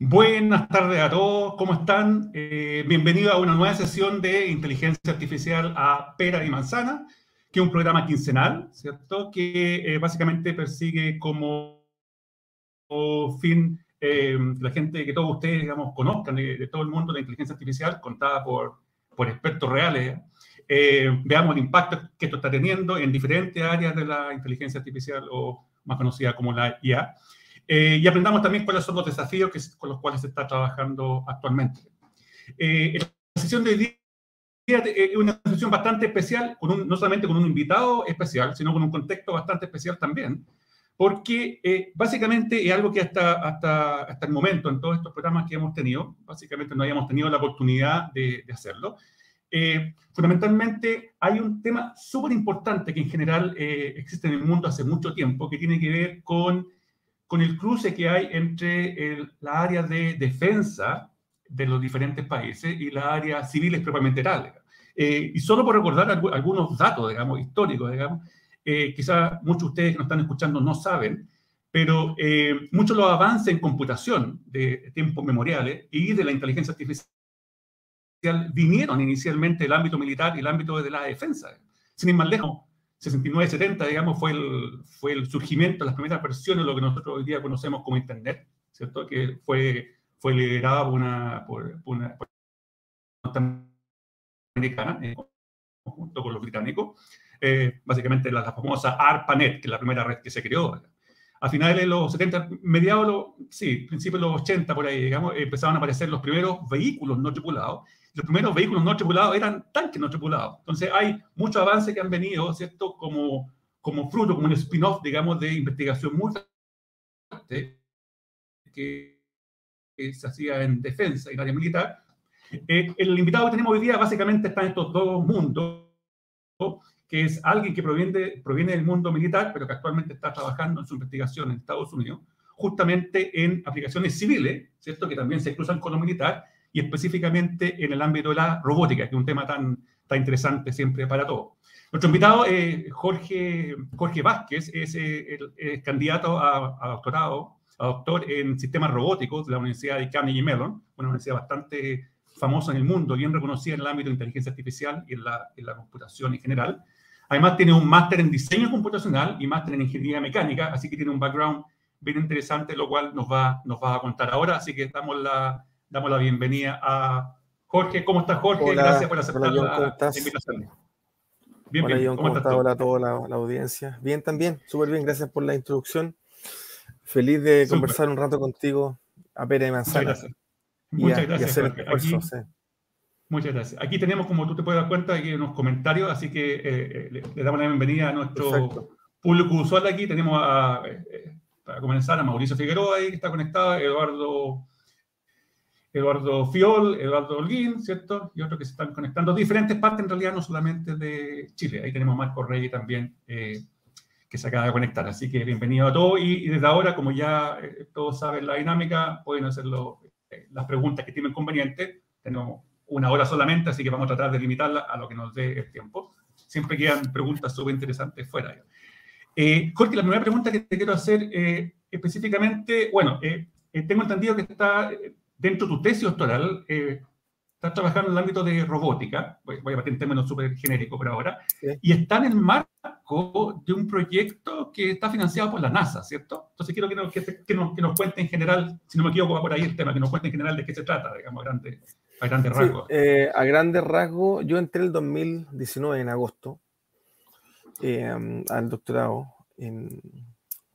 Buenas tardes a todos, ¿cómo están? Eh, bienvenidos a una nueva sesión de inteligencia artificial a pera y manzana, que es un programa quincenal, ¿cierto? Que eh, básicamente persigue como fin eh, la gente que todos ustedes, digamos, conozcan de, todo el mundo de la inteligencia artificial, contada por, por expertos reales. veamos el impacto que esto está teniendo en diferentes áreas de la inteligencia artificial o más conocida como la IA. Eh, y aprendamos también cuáles son los desafíos que, con los cuales se está trabajando actualmente. Eh, la sesión de hoy día es una sesión bastante especial, con no solamente con un invitado especial, sino con un contexto bastante especial también, porque eh, básicamente es algo que hasta, hasta, hasta el momento, en todos estos programas que hemos tenido, básicamente no habíamos tenido la oportunidad de, de hacerlo. fundamentalmente hay un tema súper importante que en general existe en el mundo hace mucho tiempo, que tiene que ver con con el cruce que hay entre la área de defensa de los diferentes países y la área civiles propiamente tal. Eh, y solo por recordar algunos datos, digamos, históricos, digamos, eh, quizás muchos de ustedes que nos están escuchando no saben, pero eh, muchos los avances en computación de tiempos memoriales y de la inteligencia artificial vinieron inicialmente del ámbito militar y el ámbito de la defensa. Sin ir más lejos, 69-70, digamos, fue el, fue el surgimiento las primeras versiones lo que nosotros hoy día conocemos como Internet, ¿cierto? Que fue, fue liderada por una, por, una, americana, eh, junto con los británicos, eh, básicamente la, famosa ARPANET, que es la primera red que se creó. A finales de los 70, mediados, sí, principios de los 80, por ahí, digamos, empezaban a aparecer los primeros vehículos no tripulados los primeros vehículos no tripulados eran tanques no tripulados. Entonces hay muchos avances que han venido, ¿cierto? Como, como fruto, como un spin-off, digamos, de investigación muy fuerte que, se hacía en defensa y en área militar. Eh, el invitado que tenemos hoy día básicamente está en estos dos mundos, que es alguien que proviene, proviene del mundo militar, pero que actualmente está trabajando en su investigación en Estados Unidos, justamente en aplicaciones civiles, ¿cierto? Que también se cruzan con lo militar y específicamente en el ámbito de la robótica, que es un tema tan, tan interesante siempre para todos. Nuestro invitado, es Jorge, Jorge Vázquez, es el, candidato a, doctorado, a doctor en sistemas robóticos de la Universidad de Carnegie Mellon, una universidad bastante famosa en el mundo, bien reconocida en el ámbito de inteligencia artificial y en la, en la computación en general. Además, tiene un máster en diseño computacional y máster en ingeniería mecánica, así que tiene un background bien interesante, lo cual nos va, nos va a contar ahora. Así que damos la, damos la bienvenida a Jorge. ¿Cómo estás, Jorge? Gracias por aceptar la, invitación. Bien, hola, bien. ¿Cómo, estás? Hola a toda la, audiencia. Bien, también, súper bien. Gracias por la introducción. Feliz de conversar un rato contigo a de Manzana. Muchas gracias. Muchas gracias. Muchas gracias. Aquí tenemos, como tú te puedes dar cuenta, aquí unos comentarios, así que eh, eh, le, damos la bienvenida a nuestro público usual aquí. Tenemos a, eh, para comenzar, a Mauricio Figueroa ahí, que está conectado, Eduardo Eduardo Fiol, Eduardo Holguín, ¿cierto? Y otros que se están conectando. Diferentes partes, en realidad, no solamente de Chile. Ahí tenemos a Marco Reyes también, eh, que se acaba de conectar. Así que bienvenido a todos. Y, desde ahora, como ya eh, todos saben la dinámica, pueden hacer eh, las preguntas que tienen conveniente. Tenemos una hora solamente, así que vamos a tratar de limitarla a lo que nos dé el tiempo. Siempre quedan preguntas súper interesantes fuera. Eh, Jorge, la primera pregunta que te quiero hacer específicamente, bueno, tengo entendido que está dentro de tu tesis doctoral, eh, estás trabajando en el ámbito de robótica, voy, a partir en términos súper genéricos por ahora, y está en el marco de un proyecto que está financiado por la NASA, ¿cierto? Entonces quiero que nos, que, nos, cuente en general, si no me equivoco, va por ahí el tema, que nos cuente en general de qué se trata, digamos, a grandes, a grandes rasgos. Eh, a grandes rasgos, yo entré el 2019, en agosto, eh, al doctorado en,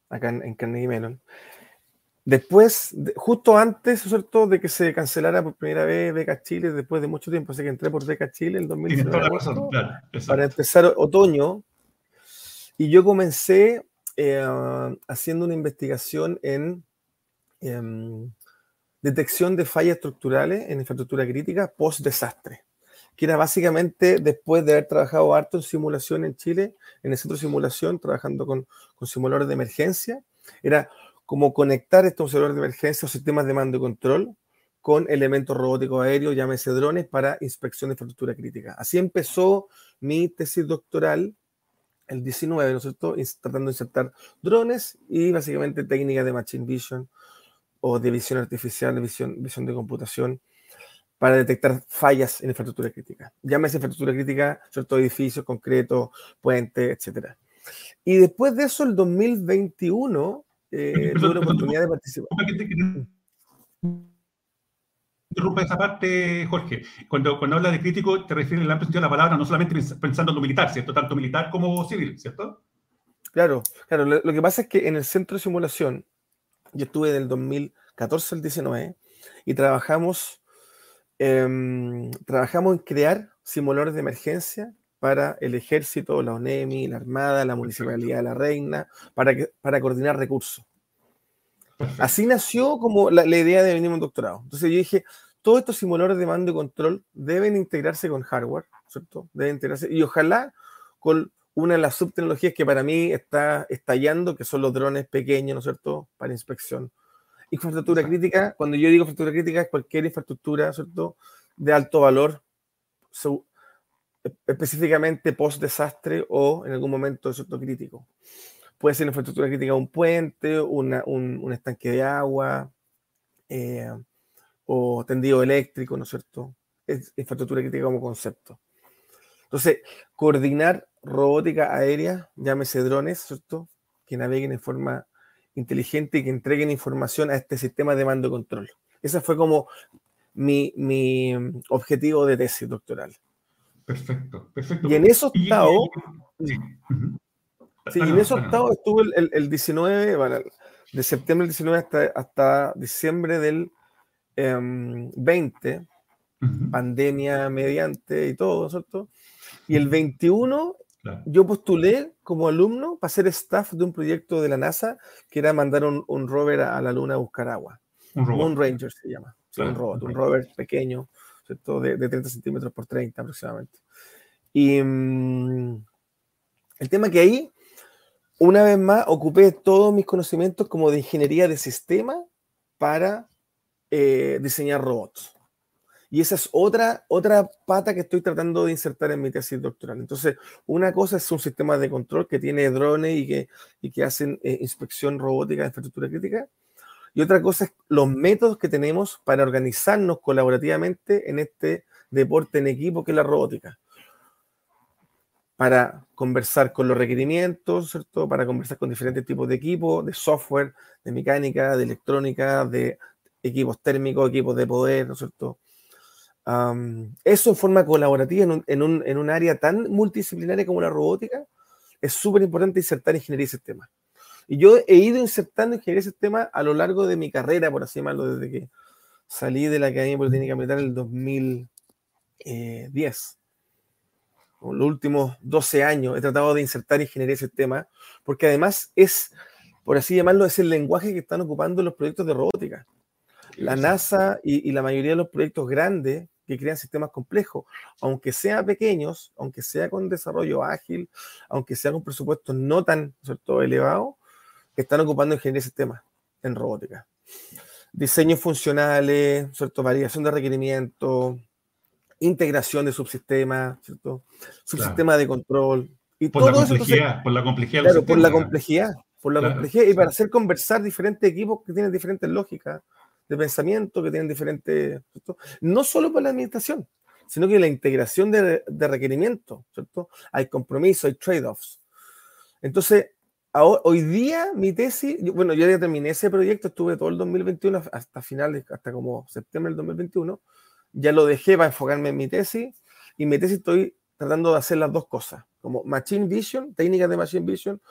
acá en, en Carnegie Mellon. Después, justo antes, ¿cierto?, de que se cancelara por primera vez Beca Chile, después de mucho tiempo, así que entré por Beca Chile en 2019 para empezar otoño, y yo comencé eh, haciendo una investigación en em, detección de fallas estructurales en infraestructura crítica post-desastre, que era básicamente después de haber trabajado harto en simulación en Chile, en el centro de simulación, trabajando con, con simuladores de emergencia, era cómo conectar estos observadores de emergencia o sistemas de mando y control con elementos robóticos aéreos, llámese drones, para inspección de infraestructura crítica. Así empezó mi tesis doctoral, el 19, ¿no es cierto?, tratando de insertar drones y básicamente técnicas de Machine Vision o de visión artificial, de visión, visión de computación, para detectar fallas en infraestructura crítica. Llámese infraestructura crítica, ciertos edificios concretos, puentes, etc. Y después de eso, el 2021, eh, tuve la oportunidad de participar. Interrumpa esa parte, Jorge. Cuando, cuando habla de crítico, te refieres en el amplio sentido de la palabra, no solamente pensando en lo militar, ¿cierto? Tanto militar como civil, ¿cierto? Claro, claro. Lo, que pasa es que en el centro de simulación, yo estuve del 2014 al 19 y trabajamos, em, trabajamos en crear simuladores de emergencia para el ejército, la ONEMI, la Armada, la Municipalidad de la Reina, para, que, para coordinar recursos. Así nació como la, idea de venir a un doctorado. Entonces yo dije, todos estos simuladores de mando y control deben integrarse con hardware, ¿cierto? Deben integrarse y ojalá con una de las subtecnologías que para mí está estallando, que son los drones pequeños, ¿no es cierto?, para inspección. Infraestructura crítica, cuando yo digo infraestructura crítica, es cualquier infraestructura, ¿cierto?, de alto valor, específicamente post-desastre o en algún momento, ¿cierto?, crítico. Puede ser infraestructura crítica un puente, un, estanque de agua, eh, o tendido eléctrico, ¿no es cierto? Es infraestructura crítica como concepto. Entonces, coordinar robótica aérea, llámese drones, ¿cierto? Que naveguen en forma inteligente y que entreguen información a este sistema de mando y control. Ese fue como mi, objetivo de tesis doctoral. Perfecto, perfecto. Y en eso octavo, sí, en eso octavo estuve el, 19, de septiembre del 19 hasta, hasta diciembre del 20, em, pandemia mediante y todo, ¿cierto? Y el 21 yo postulé como alumno para ser staff de un proyecto de la NASA que era mandar un, rover a, la Luna a buscar agua. Un Moon Ranger se llama. un robot, un rover pequeño, ¿cierto? De, de 30 centímetros por 30 aproximadamente. Y mm, el tema que ahí, una vez más, ocupé todos mis conocimientos como de ingeniería de sistema para eh, diseñar robots. Y esa es otra, otra pata que estoy tratando de insertar en mi tesis doctoral. Entonces, una cosa es un sistema de control que tiene drones y que, y que hacen eh, inspección robótica de infraestructura crítica. Y otra cosa es los métodos que tenemos para organizarnos colaborativamente en este deporte en equipo que es la robótica. Para conversar con los requerimientos, ¿cierto? Para conversar con diferentes tipos de equipos, de software, de mecánica, de electrónica, de equipos térmicos, equipos de poder, ¿no es cierto? eso en forma colaborativa en un, área tan multidisciplinaria como la robótica, es súper importante insertar ingeniería y sistemas. Y yo he ido insertando ingeniería y sistemas a lo largo de mi carrera, por así llamarlo, desde que salí de la Academia Politécnica Militar en el 2010. Los últimos 12 años he tratado de insertar ingeniería y sistemas, porque además es, por así llamarlo, es el lenguaje que están ocupando los proyectos de robótica. La NASA y, y la mayoría de los proyectos grandes que crean sistemas complejos, aunque sean pequeños, aunque sea con desarrollo ágil, aunque sea con presupuestos no tan ¿cierto? elevados, están ocupando ingeniería de sistemas en robótica. Diseños funcionales, ¿cierto? variación de requerimientos, integración de subsistemas, ¿cierto? subsistemas de control. Y por, la complejidad, por la complejidad, claro, por la complejidad. Por la complejidad y para hacer conversar diferentes equipos que tienen diferentes lógicas, de pensamiento que tienen diferentes, no solo para la administración, sino que la integración de, de requerimientos, ¿cierto? Hay compromiso, hay trade-offs. Entonces, hoy día mi tesis, bueno, yo ya terminé ese proyecto, estuve todo el 2021 hasta finales, hasta como septiembre del 2021, ya lo dejé para enfocarme en mi tesis y mi tesis estoy tratando de hacer las dos cosas, como Machine Vision, técnicas de Machine Vision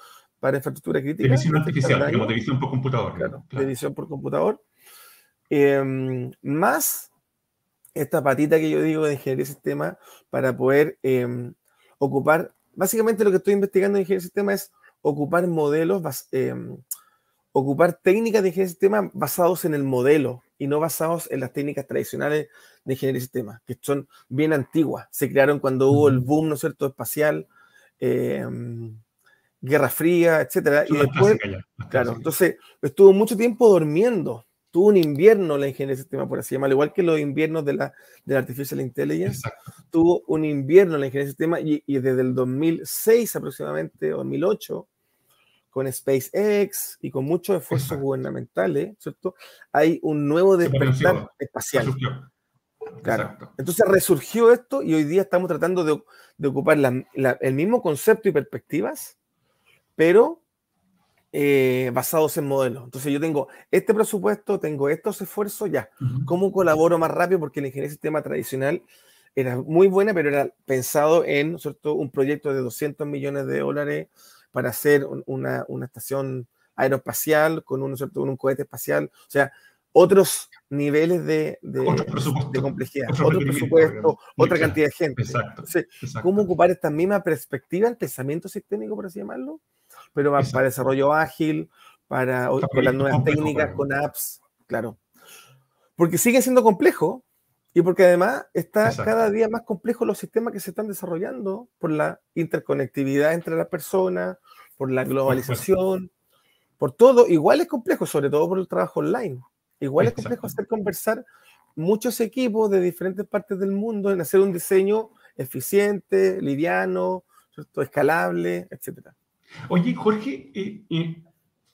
para infraestructura crítica. De visión artificial, digamos, de visión por computador. Claro, de visión por computador. Em, más esta patita que yo digo de ingeniería de sistema para poder em, ocupar, básicamente lo que estoy investigando en ingeniería de sistema es ocupar modelos, em, ocupar técnicas de ingeniería de sistema basados en el modelo y no basados en las técnicas tradicionales de ingeniería de sistema, que son bien antiguas. Se crearon cuando hubo el boom, ¿no es cierto?, espacial, Guerra Fría, etcétera. y después, claro, entonces estuvo mucho tiempo durmiendo tuvo un invierno la ingeniería de sistema, por así llamarlo, igual que los inviernos de la, de Artificial Intelligence, tuvo un invierno la ingeniería de sistema y, desde el 2006 aproximadamente, 2008, con SpaceX y con muchos esfuerzos gubernamentales, ¿cierto? Hay un nuevo despertar espacial. Claro. Entonces resurgió esto y hoy día estamos tratando de, ocupar el mismo concepto y perspectivas, pero eh, basados en modelos. Entonces yo tengo este presupuesto, tengo estos esfuerzos, ya. ¿Cómo colaboro más rápido? Porque la ingeniería de sistema tradicional era muy buena, pero era pensado en ¿cierto? un proyecto de 200 millones de dólares para hacer una, estación aeroespacial con un, ¿cierto? un cohete espacial. O sea, otros niveles de, de, complejidad, otro, presupuesto, otra cantidad de gente. Exacto, ¿Cómo ocupar esta misma perspectiva, el pensamiento sistémico, por así llamarlo? Pero para desarrollo ágil, para, con las nuevas técnicas, con apps, claro. Porque sigue siendo complejo, y porque además está cada día más complejo los sistemas que se están desarrollando por la interconectividad entre las personas, por la globalización, por todo. Igual es complejo, sobre todo por el trabajo online. Igual es complejo hacer conversar muchos equipos de diferentes partes del mundo en hacer un diseño eficiente, liviano, escalable, etc. Oye, Jorge,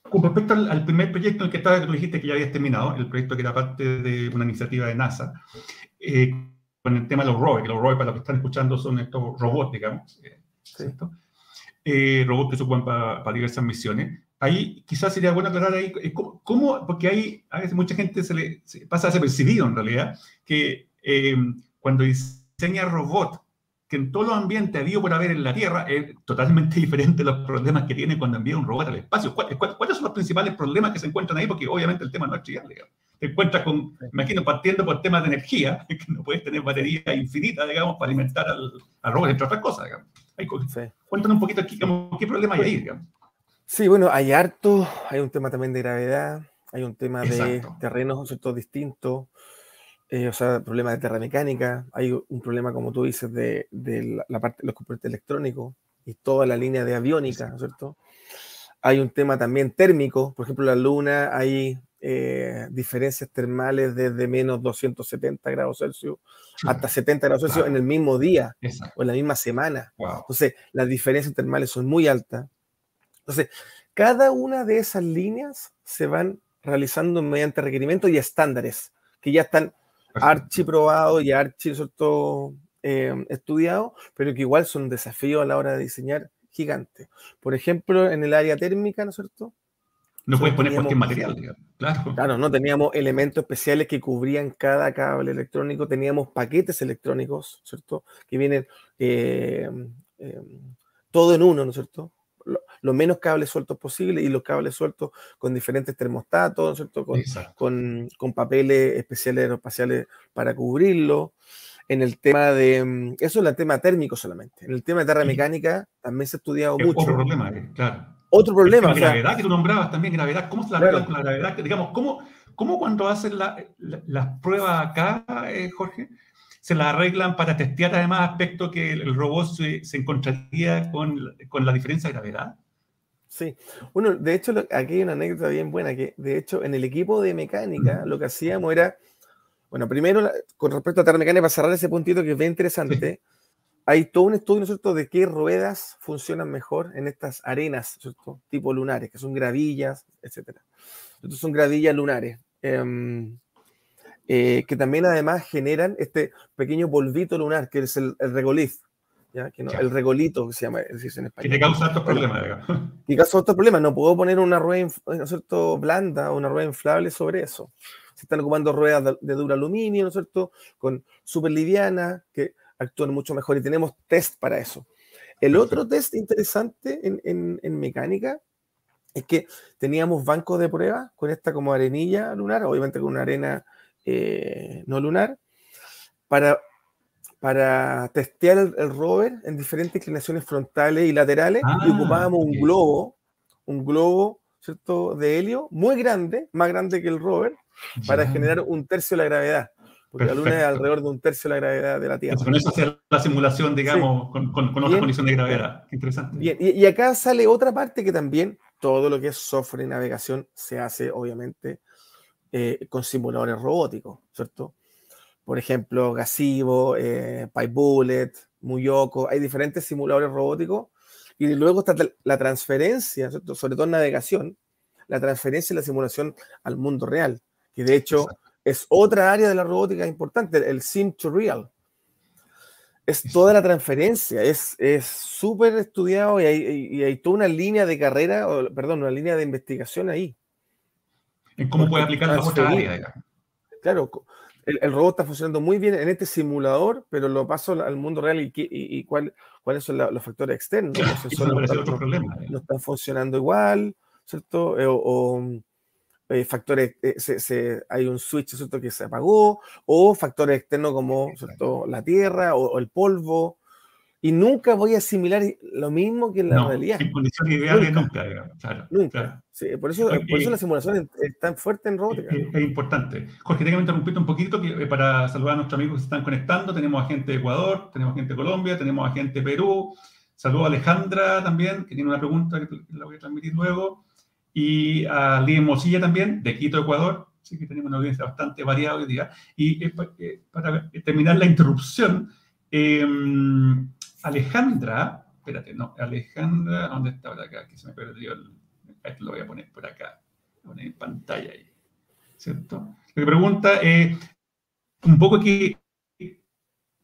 con respecto al, primer proyecto en el que estaba, que tú dijiste que ya habías terminado, el proyecto que era parte de una iniciativa de NASA, eh, con el tema de los rovers, que los rovers para los que están escuchando son estos robots, digamos, eh, eh, robots que se ocupan para, diversas misiones. Ahí quizás sería bueno aclarar ahí cómo, porque hay a veces mucha gente se le se pasa desapercibido en realidad, que cuando diseña robot que en todos los ambientes habido por haber en la Tierra es totalmente diferente los problemas que tiene cuando envía un robot al espacio. ¿Cuáles, son los principales problemas que se encuentran ahí? Porque obviamente el tema no es trivial, digamos te encuentras con, imagino, partiendo por temas de energía, que no puedes tener batería infinita, digamos, para alimentar al, al robot, entre otras cosas, digamos. Cuéntanos un poquito aquí, qué problema hay ahí, digamos. Sí, bueno, hay harto, hay un tema también de gravedad, hay un tema de terrenos ¿cierto? distintos, eh, o sea, problema de terramecánica, hay un problema, como tú dices, de, de la, parte de los componentes electrónicos y toda la línea de aviónica, ¿no es cierto? Hay un tema también térmico, por ejemplo, la luna, hay eh, diferencias termales desde menos 270 grados Celsius hasta 70 grados Celsius en el mismo día o en la misma semana. Entonces, las diferencias termales son muy altas. Entonces, cada una de esas líneas se van realizando mediante requerimientos y estándares que ya están archiprobados y archi eh, estudiados, pero que igual son desafíos a la hora de diseñar gigantes. Por ejemplo, en el área térmica, ¿no es cierto? No puedes poner cualquier material, Claro. claro, no teníamos elementos especiales que cubrían cada cable electrónico, teníamos paquetes electrónicos, ¿cierto? Que vienen eh, em, todo en uno, ¿no es cierto? Lo, menos cables sueltos posible y los cables sueltos con diferentes termostatos, ¿no es cierto? Con, con, papeles especiales aeroespaciales para cubrirlo. En el tema de. Em, eso es el tema térmico solamente. En el tema de tierra mecánica también se ha estudiado mucho. Otro problema, eh, claro otro problema. La gravedad que tú nombrabas también, gravedad, ¿cómo se la arreglan con la gravedad? Digamos, ¿cómo, cómo cuando hacen las la, pruebas acá, eh, Jorge, se la arreglan para testear además aspectos que el robot se, se encontraría con, con, la diferencia de gravedad? Sí, bueno, de hecho, aquí hay una anécdota bien buena, que de hecho en el equipo de mecánica lo que hacíamos era, bueno, primero con respecto a termomecánica, para cerrar ese puntito que es bien interesante, hay todo un estudio, ¿no es cierto?, de qué ruedas funcionan mejor en estas arenas, ¿cierto? Tipo lunares, que son gravillas, etc. Estos son gravillas lunares, em, eh, que también además generan este pequeño polvito lunar, que es el, regolith, ¿ya? Que el regolito que se llama en español. Que te causa estos problemas, Y causa estos problemas. No puedo poner una rueda, ¿no es cierto?, blanda o una rueda inflable sobre eso. Se están ocupando ruedas de, de duro aluminio, ¿no es cierto?, con súper liviana, que actúan mucho mejor y tenemos test para eso. El otro test interesante en, mecánica es que teníamos bancos de prueba con esta como arenilla lunar, obviamente con una arena eh, no lunar, para, para testear el, rover en diferentes inclinaciones frontales y laterales y ah, ocupábamos un globo, un globo, ¿cierto?, de helio muy grande, más grande que el rover, para generar un tercio de la gravedad porque la Luna es alrededor de un tercio de la gravedad de la Tierra. con eso hace la simulación, digamos, con, con, otra condición de gravedad. Qué interesante. Bien, y, acá sale otra parte que también todo lo que es software y navegación se hace, obviamente, eh, con simuladores robóticos, ¿cierto? Por ejemplo, Gasivo, eh, PyBullet, Muyoko, hay diferentes simuladores robóticos Y luego está la transferencia, sobre todo en navegación, la transferencia y la simulación al mundo real, que de hecho es otra área de la robótica importante, el sim to real. Es toda la transferencia, es súper estudiado y hay, toda una línea de carrera, perdón, una línea de investigación ahí. En cómo puede aplicar la otra área. Claro, el, robot está funcionando muy bien en este simulador, pero lo paso al mundo real y, y, cuál, cuáles son los factores externos. no, están funcionando igual, ¿cierto? Eh, o, eh, factores, eh, hay un switch, ¿cierto? Que se apagó, o factores externos como, ¿cierto? La tierra o, el polvo, y nunca voy a asimilar lo mismo que en la realidad. En condiciones ideales nunca, Claro, nunca. Sí, por, eso, por eso la simulación es tan fuerte en robótica. Es, importante. Jorge, que interrumpirte un poquito que, eh, para saludar a nuestros amigos que se están conectando. Tenemos a gente de Ecuador, tenemos gente de Colombia, tenemos a gente de Perú. Saludo a Alejandra también, que tiene una pregunta que la voy a transmitir luego. Y a Lidia Mosilla también, de Quito, Ecuador. Así que tenemos una audiencia bastante variada hoy día. Y eh, eh, para terminar la interrupción, eh, Alejandra, espérate, no, Alejandra, ¿dónde está por acá? Que se me perdió el. Lo voy a poner por acá. Lo poner en pantalla ahí. ¿Cierto? Lo pregunta es un poco que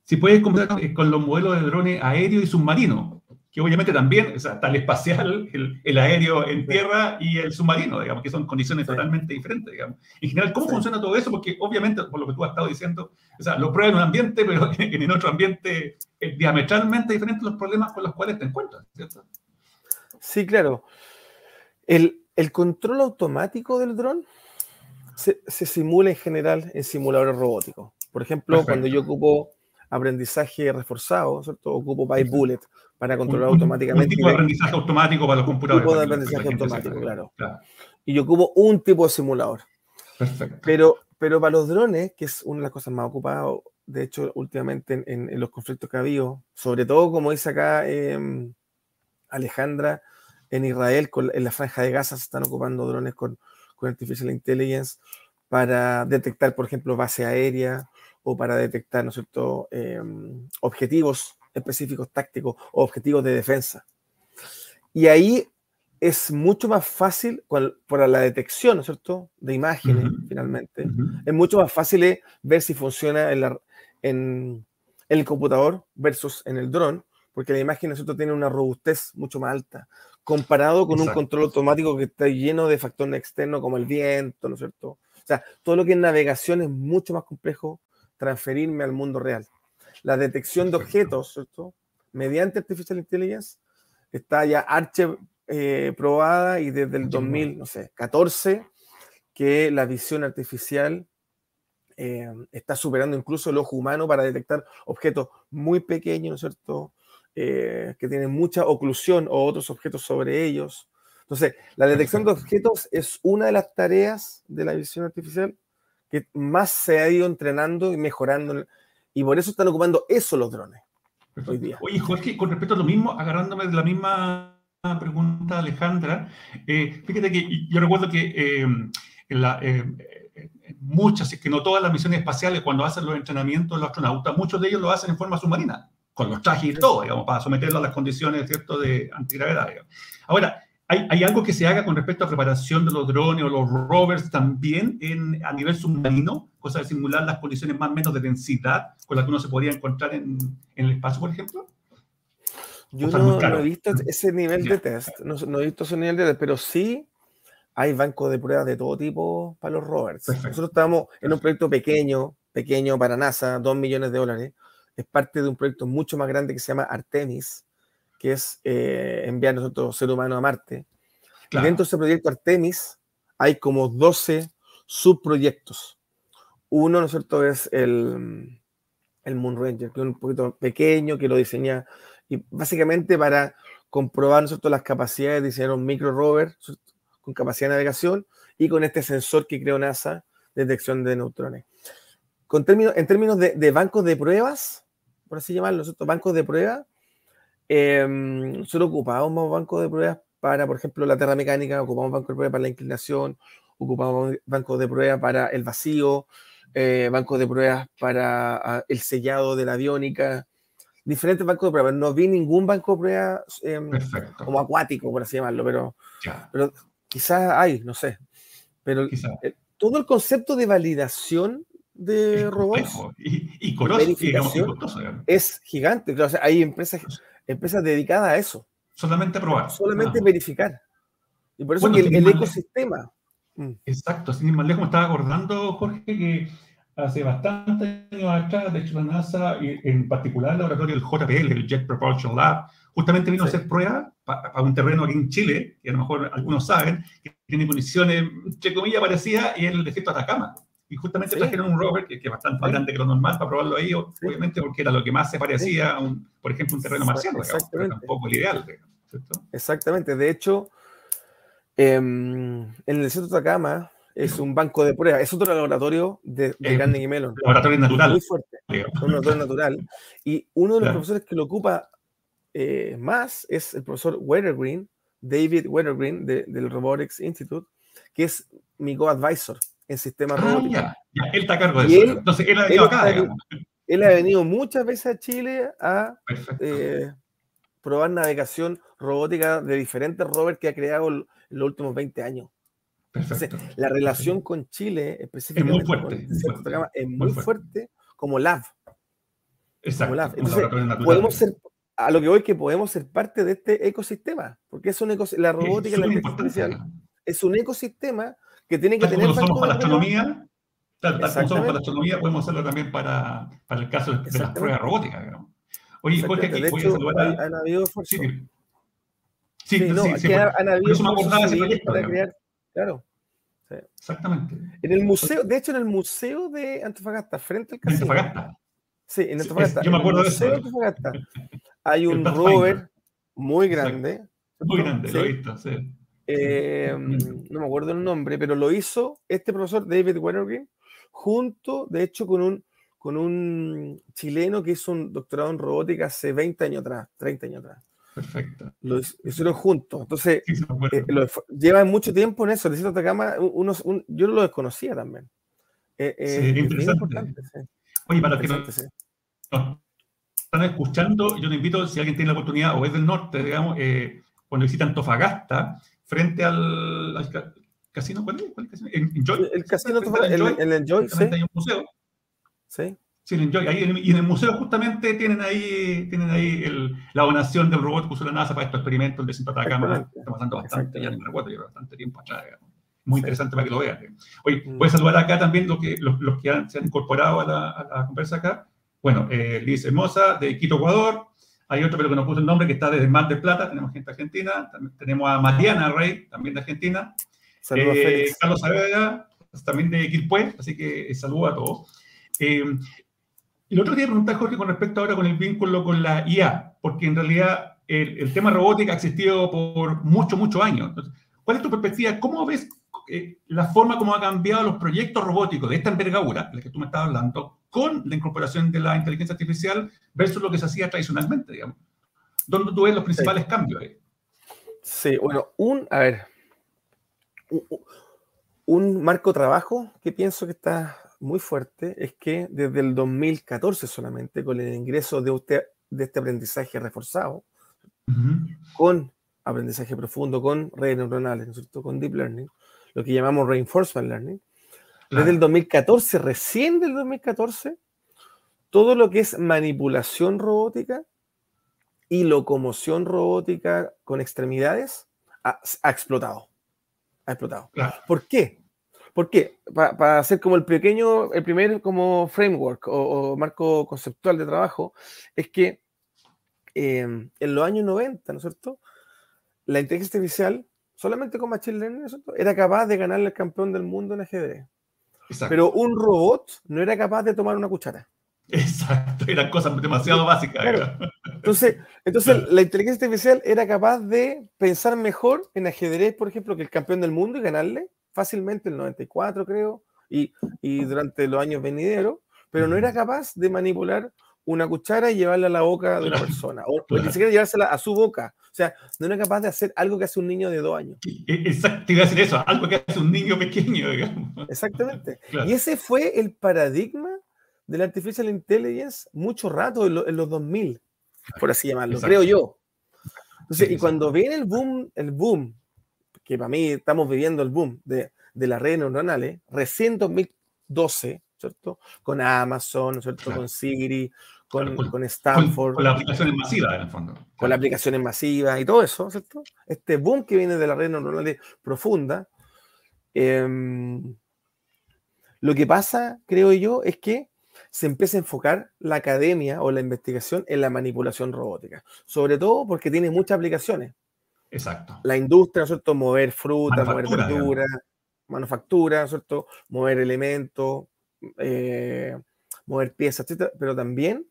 si puedes comparar con los modelos de drones aéreos y submarinos que obviamente también, o sea, está el espacial, el, aéreo en tierra y el submarino, digamos, que son condiciones totalmente diferentes, digamos. En general, ¿cómo funciona todo eso? Porque obviamente, por lo que tú has estado diciendo, o sea, lo pruebas en un ambiente, pero en, otro ambiente es diametralmente diferente los problemas con los cuales te encuentras, ¿cierto? Sí, claro. El, el control automático del dron se, se, simula en general en simuladores robóticos. Por ejemplo, cuando yo ocupo aprendizaje reforzado, ¿cierto? Ocupo PyBullet para controlar automáticamente. Un tipo de aprendizaje automático para los computadores. Un tipo de aprendizaje automático, claro. Y yo ocupo un tipo de simulador. Perfecto. Pero, pero para los drones, que es una de las cosas más ocupadas, de hecho, últimamente en, los conflictos que ha habido, sobre todo, como dice acá em, Alejandra, en Israel, en la franja de Gaza, se están ocupando drones con, con Artificial Intelligence para detectar, por ejemplo, base aérea o para detectar, ¿no es cierto?, em, objetivos específicos tácticos o objetivos de defensa. Y ahí es mucho más fácil, por la detección, ¿no es cierto?, de imágenes, finalmente, es mucho más fácil ver si funciona en, en, el computador versus en el dron, porque la imagen, ¿no es cierto?, tiene una robustez mucho más alta, comparado con un control automático que está lleno de factores externos como el viento, ¿no es cierto? O sea, todo lo que es navegación es mucho más complejo transferirme al mundo real la detección de objetos, ¿cierto? Mediante Artificial Intelligence, está ya arche eh, probada y desde el 2014 que la visión artificial eh, está superando incluso el ojo humano para detectar objetos muy pequeños, ¿no es cierto? Eh, que tienen mucha oclusión o otros objetos sobre ellos. Entonces, la detección de objetos es una de las tareas de la visión artificial que más se ha ido entrenando y mejorando y por eso están ocupando eso los drones hoy día. Oye, Jorge, con respecto a lo mismo, agarrándome de la misma pregunta, Alejandra, eh, fíjate que yo recuerdo que eh, en la, eh, muchas, que no todas las misiones espaciales, cuando hacen los entrenamientos los astronautas, muchos de ellos lo hacen en forma submarina, con los trajes y todo, digamos, para someterlo a las condiciones ¿cierto? de antigravedad. Ahora, ¿Hay, algo que se haga con respecto a preparación de los drones o los rovers también en, a nivel submarino? Cosa de simular las condiciones más o menos de densidad con las que uno se podría encontrar en, en el espacio, por ejemplo. Yo no, he visto ese nivel de test, no, he visto ese nivel de test, pero sí hay bancos de pruebas de todo tipo para los rovers. Nosotros estamos en un proyecto pequeño, pequeño para NASA, dos millones de dólares. Es parte de un proyecto mucho más grande que se llama Artemis, que es eh, enviar nosotros ser humano a Marte. Y dentro de ese proyecto Artemis hay como 12 subproyectos. Uno, ¿no es cierto?, es el, el Moon Ranger, que es un poquito pequeño, que lo diseña y básicamente para comprobar nosotros las capacidades de diseñar un micro rover con capacidad de navegación y con este sensor que creó NASA de detección de neutrones. Con términos, en términos de, de bancos de pruebas, por así llamarlo, ¿cierto? bancos de pruebas, eh, solo ocupamos bancos de pruebas para, por ejemplo, la tierra mecánica, ocupamos bancos de pruebas para la inclinación, ocupamos bancos de pruebas para el vacío, eh, bancos de pruebas para ah, el sellado de la aviónica. diferentes bancos de prueba. No vi ningún banco de prueba em, como acuático, por así llamarlo, pero, pero quizás hay, no sé. Pero todo el concepto de validación de robots y, y, es gigante. O sea, hay empresas, empresas dedicadas a eso. Solamente probar. Solamente verificar. Y por eso que el, ecosistema. Mm. Exacto, sin más lejos me estaba acordando, Jorge, que hace bastantes años atrás, de hecho la NASA, y en particular el laboratorio del JPL, el Jet Propulsion Lab, justamente vino a hacer pruebas para un terreno aquí en Chile, que a lo mejor algunos saben, que tiene condiciones, entre comillas, parecidas, y es el desierto de Atacama. Y justamente trajeron un rover que, es bastante más grande que lo normal para probarlo ahí, obviamente porque era lo que más se parecía a, un, por ejemplo, un terreno marciano, pero tampoco el ideal. Exactamente. De hecho, em, en el desierto de Atacama es un banco de pruebas, es otro laboratorio de, de Carnegie Mellon. Laboratorio natural. Muy fuerte. Un laboratorio natural. Y uno de los profesores que lo ocupa eh, más es el profesor Weathergreen, David Weathergreen, del Robotics Institute, que es mi co-advisor en sistemas ah, Ya, él está a cargo de eso. Entonces, él ha venido acá, Él ha venido muchas veces a Chile a eh, probar navegación robótica de diferentes rovers que ha creado en los últimos 20 años. Perfecto. la relación con Chile, específicamente, es muy fuerte, es muy, fuerte. como lab. Exacto. lab. Entonces, podemos ser, a lo que voy que podemos ser parte de este ecosistema, porque es un ecosistema, la robótica la artificial es un ecosistema que tiene que tener... Como somos para astronomía, tal, como somos para la astronomía, podemos hacerlo también para, para el caso de, las pruebas robóticas. Oye, Jorge, aquí voy a saludar a... Han habido Sí, sí, sí, no, sí, sí han, habido de proyecto. Para crear, claro. Exactamente. En el museo, de hecho, en el museo de Antofagasta, frente al casino. Antofagasta. Sí, en Antofagasta. yo me acuerdo de eso. Antofagasta hay un rover muy grande. Muy grande, lo he visto, sí. Eh, no me acuerdo el nombre, pero lo hizo este profesor David Wennergreen junto, de hecho, con un, con un chileno que hizo un doctorado en robótica hace 20 años atrás, 30 años atrás. Perfecto. Lo hicieron juntos. Entonces, eh, llevan mucho tiempo en eso. Necesito unos, yo lo desconocía también. Eh, sí, interesante. Oye, para que están escuchando, yo te invito, si alguien tiene la oportunidad o es del norte, digamos, cuando visita Antofagasta, frente al, casino, ¿cuál es? ¿Cuál es el casino? El, casino, el, Enjoy, sí. Hay un museo. Sí. Sí, el Enjoy. Ahí, y en el museo justamente tienen ahí, tienen ahí el, la donación del robot que usó la NASA para estos experimentos de Centro Atacama. Está pasando bastante, ya no me recuerdo, lleva bastante tiempo atrás. Muy interesante para que lo vean. Oye, mm. voy a saludar acá también los que, los, los que han, se han incorporado a la, a la conversa acá. Bueno, eh, Liz Hermosa, de Quito, Ecuador. Hay otro, pero que nos puso el nombre, que está desde Mar del Plata. Tenemos gente argentina. También tenemos a Mariana Rey, también de Argentina. Saludos, eh, Carlos Saavedra, también de Quilpué. Así que eh, saludo a todos. Eh, el otro día pregunté Jorge con respecto ahora con el vínculo con la IA, porque en realidad el, tema robótica ha existido por muchos, muchos años. ¿Cuál es tu perspectiva? ¿Cómo ves eh, la forma como ha cambiado los proyectos robóticos de esta envergadura, de la que tú me estabas hablando, con la incorporación de la inteligencia artificial versus lo que se hacía tradicionalmente, digamos. ¿Dónde tú ves los principales cambios ahí? Sí, bueno, un, a ver, un, marco trabajo que pienso que está muy fuerte es que desde el 2014 solamente, con el ingreso de, usted, de este aprendizaje reforzado, con aprendizaje profundo, con redes neuronales, ¿no es cierto? con deep learning, lo que llamamos reinforcement learning, desde el 2014, recién del 2014, todo lo que es manipulación robótica y locomoción robótica con extremidades ha, explotado. Ha explotado. ¿Por qué? ¿Por qué? Para hacer como el pequeño, el primer como framework o, marco conceptual de trabajo, es que em, en los años 90, ¿no es cierto? La inteligencia artificial, solamente con Machine Learning, ¿no es cierto? Era capaz de ganarle al campeón del mundo en ajedrez. Pero un robot no era capaz de tomar una cuchara. Exacto, eran cosas demasiado básicas. Entonces, entonces la inteligencia artificial era capaz de pensar mejor en ajedrez, por ejemplo, que el campeón del mundo y ganarle fácilmente el 94, creo, y, y durante los años venideros, pero no era capaz de manipular una cuchara y llevarla a la boca de una persona, o, ni siquiera llevársela a su boca. O sea, no era capaz de hacer algo que hace un niño de dos años. E, exacto, iba a decir eso, algo que hace un niño pequeño, digamos. Exactamente. Y ese fue el paradigma de la artificial intelligence mucho rato, en, los 2000. por así llamarlo, creo yo. Entonces, y cuando viene el boom, el boom, que para mí estamos viviendo el boom de, de las redes neuronales, recién 2012, ¿cierto? Con Amazon, ¿cierto? Con Siri, con, con, Stanford. Con, las aplicaciones masivas, en el fondo. Con las aplicaciones masivas y todo eso, ¿cierto? Este boom que viene de las redes neuronales profunda. Em, lo que pasa, creo yo, es que se empieza a enfocar la academia o la investigación en la manipulación robótica, sobre todo porque tiene muchas aplicaciones. Exacto. La industria, ¿cierto? Mover fruta, mover verdura, manufactura, ¿cierto? Mover elementos, eh, mover piezas, etc. Pero también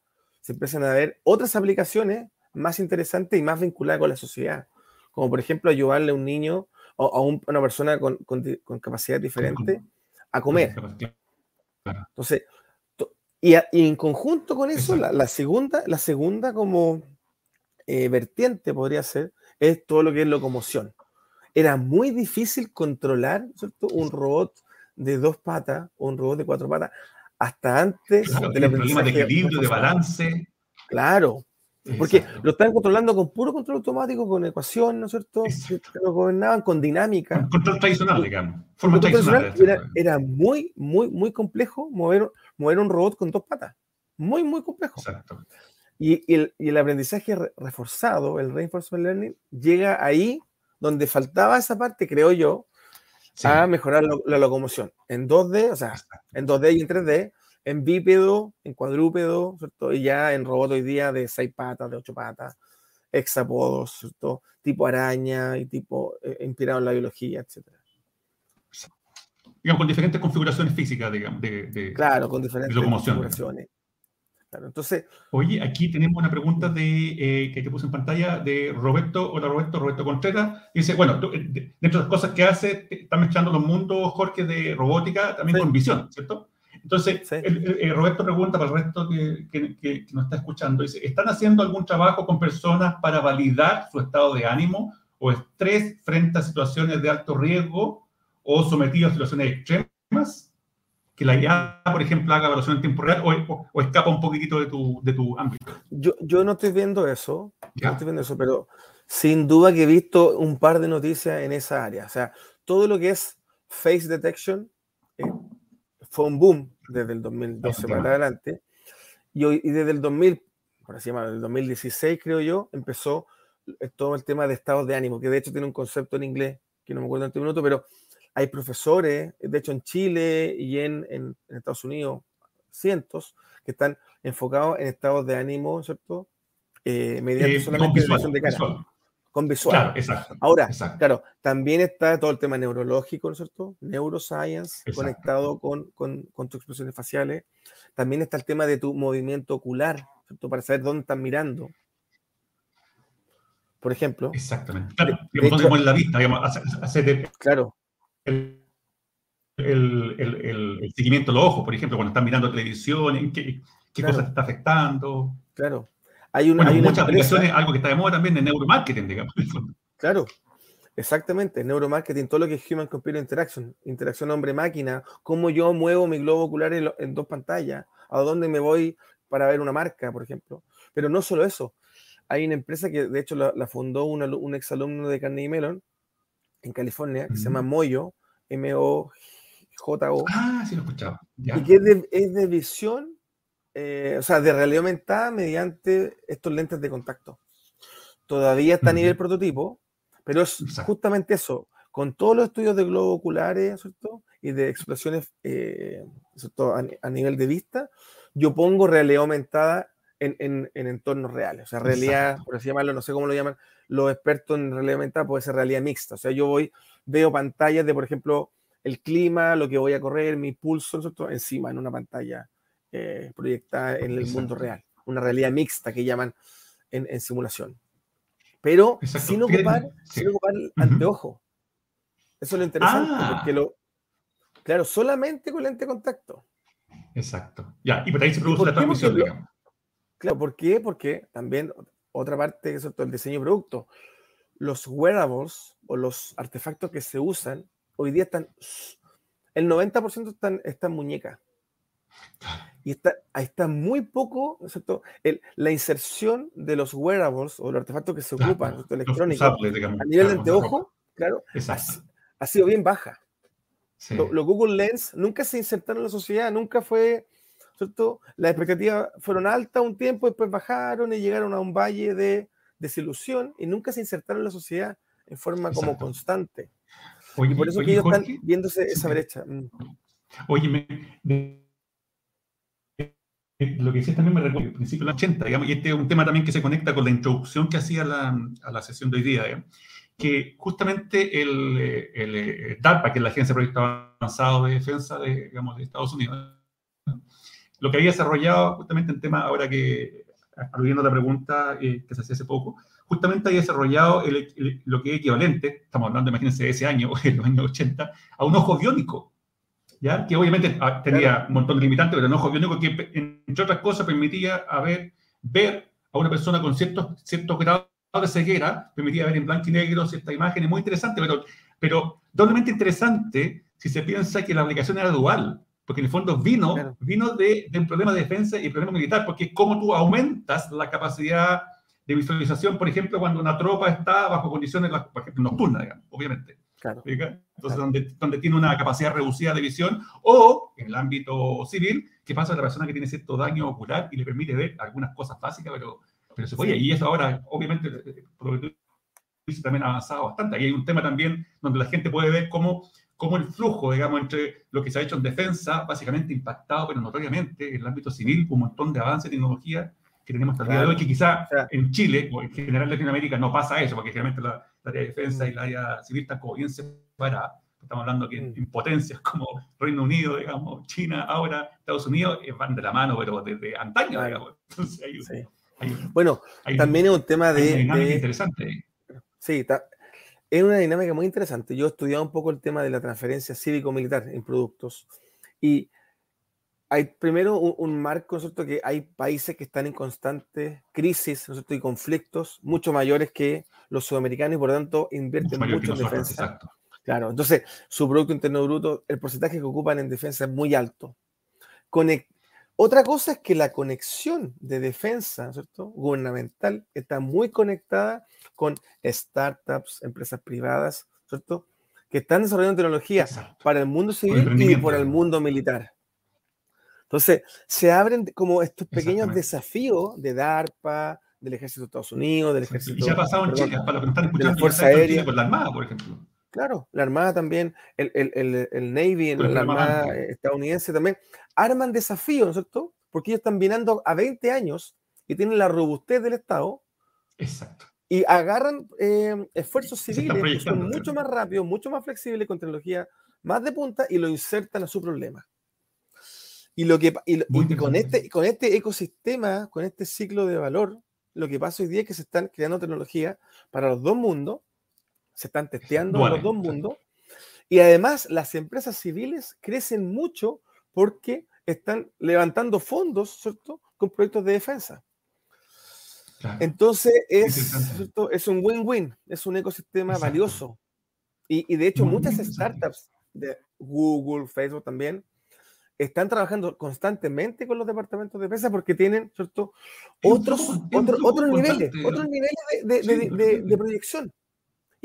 se empiezan a ver otras aplicaciones más interesantes y más vinculadas con la sociedad, como por ejemplo ayudarle a un niño o a una persona con, con, con capacidad diferente a comer. Entonces, y, en conjunto con eso, la, segunda, la segunda como eh, vertiente podría ser, es todo lo que es locomoción. Era muy difícil controlar un robot de dos patas o un robot de cuatro patas hasta antes de la problema de equilibrio, de balance. Claro, porque lo estaban controlando con puro control automático, con ecuación, ¿no es cierto? Lo gobernaban con dinámica. Control tradicional, digamos. Forma tradicional. Era, era, muy, muy, muy complejo mover, mover un robot con dos patas. Muy, muy complejo. Exacto. Y, el, y el aprendizaje reforzado, el reinforcement learning, llega ahí donde faltaba esa parte, creo yo, a mejorar la locomoción. En 2D, o sea, en 2D y en 3D, en bípedo, en cuadrúpedo, ¿cierto? Y ya en robot hoy día de seis patas, de ocho patas, hexapodos, ¿cierto? Tipo araña y tipo eh, inspirado en la biología, etc. Digamos, con diferentes configuraciones físicas, digamos, de, claro, con diferentes configuraciones. Claro, entonces, Oye, aquí tenemos una pregunta de, eh, que te puse en pantalla de Roberto, hola Roberto, Roberto Contreras. Dice, bueno, eh, dentro de las cosas que hace, está mezclando los mundos, Jorge, de robótica, también con visión, ¿cierto? Entonces, Roberto pregunta para el resto que, que, nos está escuchando, dice, ¿están haciendo algún trabajo con personas para validar su estado de ánimo o estrés frente a situaciones de alto riesgo o sometidos a situaciones extremas? Que la IA, por ejemplo, haga evaluación en tiempo real o, escapa un poquitito de tu, de tu ámbito. Yo, yo no estoy viendo eso, no estoy viendo eso, pero sin duda que he visto un par de noticias en esa área. O sea, todo lo que es face detection eh, fue un boom desde el 2012 para adelante. Y, hoy, y desde el 2000, por así llamarlo, el 2016 creo yo, empezó eh, todo el tema de estados de ánimo, que de hecho tiene un concepto en inglés, que no me acuerdo en este minuto, pero hay profesores, de hecho en Chile y en, en, Estados Unidos, cientos, que están enfocados en estados de ánimo, ¿cierto? Eh, mediante eh, solamente visual, de cara con visual. exacto, Ahora, claro, también está todo el tema neurológico, ¿no es cierto? Neuroscience conectado con, con, con, tus expresiones faciales. También está el tema de tu movimiento ocular, ¿cierto? Para saber dónde estás mirando. Por ejemplo. Exactamente. Claro, de, la vista, digamos, hacer claro. El, el, el, el, seguimiento de los ojos, por ejemplo, cuando estás mirando televisión, qué, qué cosas te está afectando. Claro. Hay, una, muchas aplicaciones, algo que está de moda también en neuromarketing, digamos. Claro, exactamente, neuromarketing, todo lo que es Human Computer Interaction, interacción hombre-máquina, cómo yo muevo mi globo ocular en, dos pantallas, a dónde me voy para ver una marca, por ejemplo. Pero no solo eso, hay una empresa que de hecho la, fundó un exalumno de Carnegie Mellon en California, que se llama Moyo, M-O-J-O. Ah, sí lo he escuchado. Y que es es de visión eh, o sea, de realidad aumentada mediante estos lentes de contacto. Todavía está a nivel prototipo, pero es justamente eso, con todos los estudios de globos oculares ¿cierto? y de explosiones eh, A, nivel de vista, yo pongo realidad aumentada en, en, en entornos reales. O sea, realidad, por así llamarlo, no sé cómo lo llaman los expertos en realidad aumentada, puede ser realidad mixta. O sea, yo voy, veo pantallas de, por ejemplo, el clima, lo que voy a correr, mi pulso, ¿cierto? encima en una pantalla eh, proyectada en el mundo real, una realidad mixta que llaman en, simulación. Pero sin ocupar, sin ocupar anteojo. Eso es lo interesante, ah. porque lo. Claro, solamente con lente de contacto. Exacto. Ya, y por ahí se produce la transmisión, digamos. Claro, ¿por qué? Porque también otra parte es el diseño de producto. Los wearables o los artefactos que se usan hoy día están. El 90% están, están muñecas. Y está, ahí está muy poco, ¿cierto? El, la inserción de los wearables o los artefactos que se ocupan, ¿cierto? electrónicos, a nivel de anteojo, claro, ha, ha, sido bien baja. Los Google Lens nunca se insertaron en la sociedad, nunca fue, ¿cierto? Las expectativas fueron altas un tiempo, después bajaron y llegaron a un valle de desilusión y nunca se insertaron en la sociedad en forma como constante. y por eso que ellos están viéndose esa brecha. Mm. Oye, me, lo que decías también me recuerda al principio de los 80, digamos, y este es un tema también que se conecta con la introducción que hacía la, a la sesión de hoy día, que justamente el, el, eh, DARPA, que es la Agencia de Proyectos Avanzados de Defensa de, digamos, de Estados Unidos, lo que había desarrollado justamente en tema, ahora que, aludiendo a la pregunta eh, que se hacía hace poco, justamente había desarrollado lo que es equivalente, estamos hablando, imagínense, de ese año, en los años 80, a un ojo biónico que obviamente ah, tenía un montón de limitantes, pero un ojo biónico que, entre otras cosas, permitía a ver, ver a una persona con ciertos, ciertos grados de ceguera, permitía ver en blanco y negro ciertas imágenes, muy interesante, pero, pero doblemente interesante si se piensa que la aplicación era dual, porque en el fondo vino, vino de, de, un problema de defensa y problema militar, porque es como tú aumentas la capacidad de visualización, por ejemplo, cuando una tropa está bajo condiciones, por ejemplo, nocturnas, digamos, obviamente. Entonces, donde, donde tiene una capacidad reducida de visión, o en el ámbito civil, que pasa a la persona que tiene cierto daño ocular y le permite ver algunas cosas básicas, pero, pero se puede. Y eso ahora, obviamente, por lo que tú dices, también ha avanzado bastante. Ahí hay un tema también donde la gente puede ver cómo, cómo el flujo, digamos, entre lo que se ha hecho en defensa, básicamente impactado, pero notoriamente en el ámbito civil, un montón de avance de tecnología que tenemos hasta el día de hoy, que quizá en Chile o en general en Latinoamérica no pasa eso, porque generalmente la, área de defensa y el área civil están como bien separadas. Estamos hablando que en, potencias como Reino Unido, digamos, China, ahora Estados Unidos, eh, van de la mano, pero desde antaño, digamos. Entonces, bueno, también es un tema de... dinámica interesante. Sí, es una dinámica muy interesante. Yo he estudiado un poco el tema de la transferencia cívico-militar en productos y hay primero un, marco, ¿cierto? Que hay países que están en constante crisis, ¿no Y conflictos mucho mayores que los sudamericanos y por lo tanto invierten mucho, en defensa. Claro, entonces su Producto Interno Bruto, el porcentaje que ocupan en defensa es muy alto. Otra cosa es que la conexión de defensa, ¿cierto? Gubernamental está muy conectada con startups, empresas privadas, ¿cierto? Que están desarrollando tecnología para el mundo civil y por el mundo militar. Entonces, se abren como estos pequeños desafíos de DARPA, del Ejército de Estados Unidos, del Ejército... Y ya ha pasado en Chile, para los que están escuchando, la Fuerza Aérea. con la Armada, por ejemplo. Claro, la Armada también, el, el, el, Navy, la Armada estadounidense también, arman desafíos, ¿no es cierto? Porque ellos están vinando a 20 años y tienen la robustez del Estado. Exacto. Y agarran eh, esfuerzos civiles que son mucho más rápidos, mucho más flexibles, con tecnología más de punta y lo insertan a su problema. Y, lo que, y, con, este, con este ecosistema, con este ciclo de valor, lo que pasa hoy día es que se están creando tecnologías para los dos mundos, se están testeando los dos mundos, y además las empresas civiles crecen mucho porque están levantando fondos, ¿cierto?, con proyectos de defensa. Entonces es, es un win-win, es un ecosistema valioso. Y, y, de hecho muchas startups de Google, Facebook también, están trabajando constantemente con los departamentos de defensa porque tienen ¿cierto? otros, otros niveles, otros niveles de, de, de, de proyección.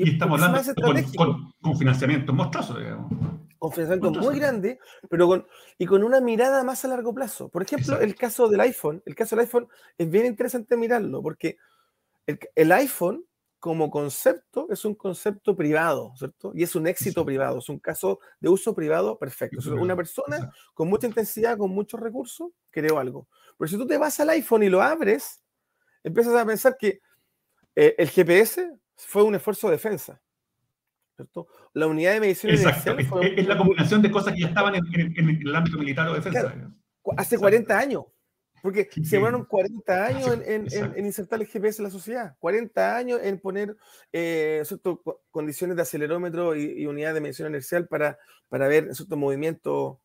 Y, estamos hablando con, con, financiamiento monstruoso, digamos. Con financiamiento muy grande, pero con, y con una mirada más a largo plazo. Por ejemplo, el caso del iPhone. El caso del iPhone es bien interesante mirarlo, porque el, el iPhone como concepto es un concepto privado, ¿cierto? Y es un éxito privado, es un caso de uso privado perfecto. una persona con mucha intensidad, con muchos recursos, creó algo. Pero si tú te vas al iPhone y lo abres, empiezas a pensar que eh, el GPS fue un esfuerzo de defensa. ¿cierto? La unidad de medición Exacto. Es, la combinación de cosas que ya estaban en, el ámbito militar o defensa. hace 40 años. Porque se demoraron 40 años en, en, insertar el GPS en la sociedad, 40 años en poner eh, condiciones de acelerómetro y, unidad de medición inercial para, para ver ciertos movimientos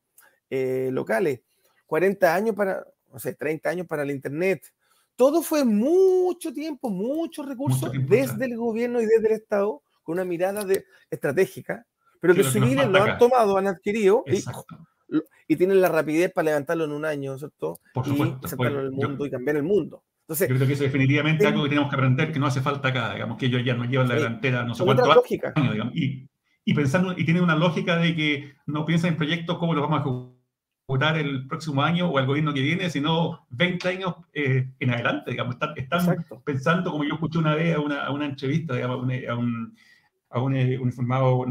eh, locales, 40 años para, o sea, 30 años para el Internet. Todo fue mucho tiempo, muchos recursos desde el gobierno y desde el Estado, con una mirada de, estratégica, pero que, los civiles lo han tomado, han adquirido y y tienen la rapidez para levantarlo en un año, ¿cierto? Por supuesto. Y en el mundo y cambiar el mundo. Entonces, yo creo que eso es definitivamente algo que tenemos que aprender, que no hace falta acá, digamos, que ellos ya nos llevan la delantera no sé cuántos años, digamos, y, y, pensando, y tienen una lógica de que no piensan en proyectos como los vamos a ejecutar el próximo año o el gobierno que viene, sino 20 años eh, en adelante, digamos, están, están pensando, como yo escuché una vez a una, a una entrevista, digamos, a un, a un, eh, uniformado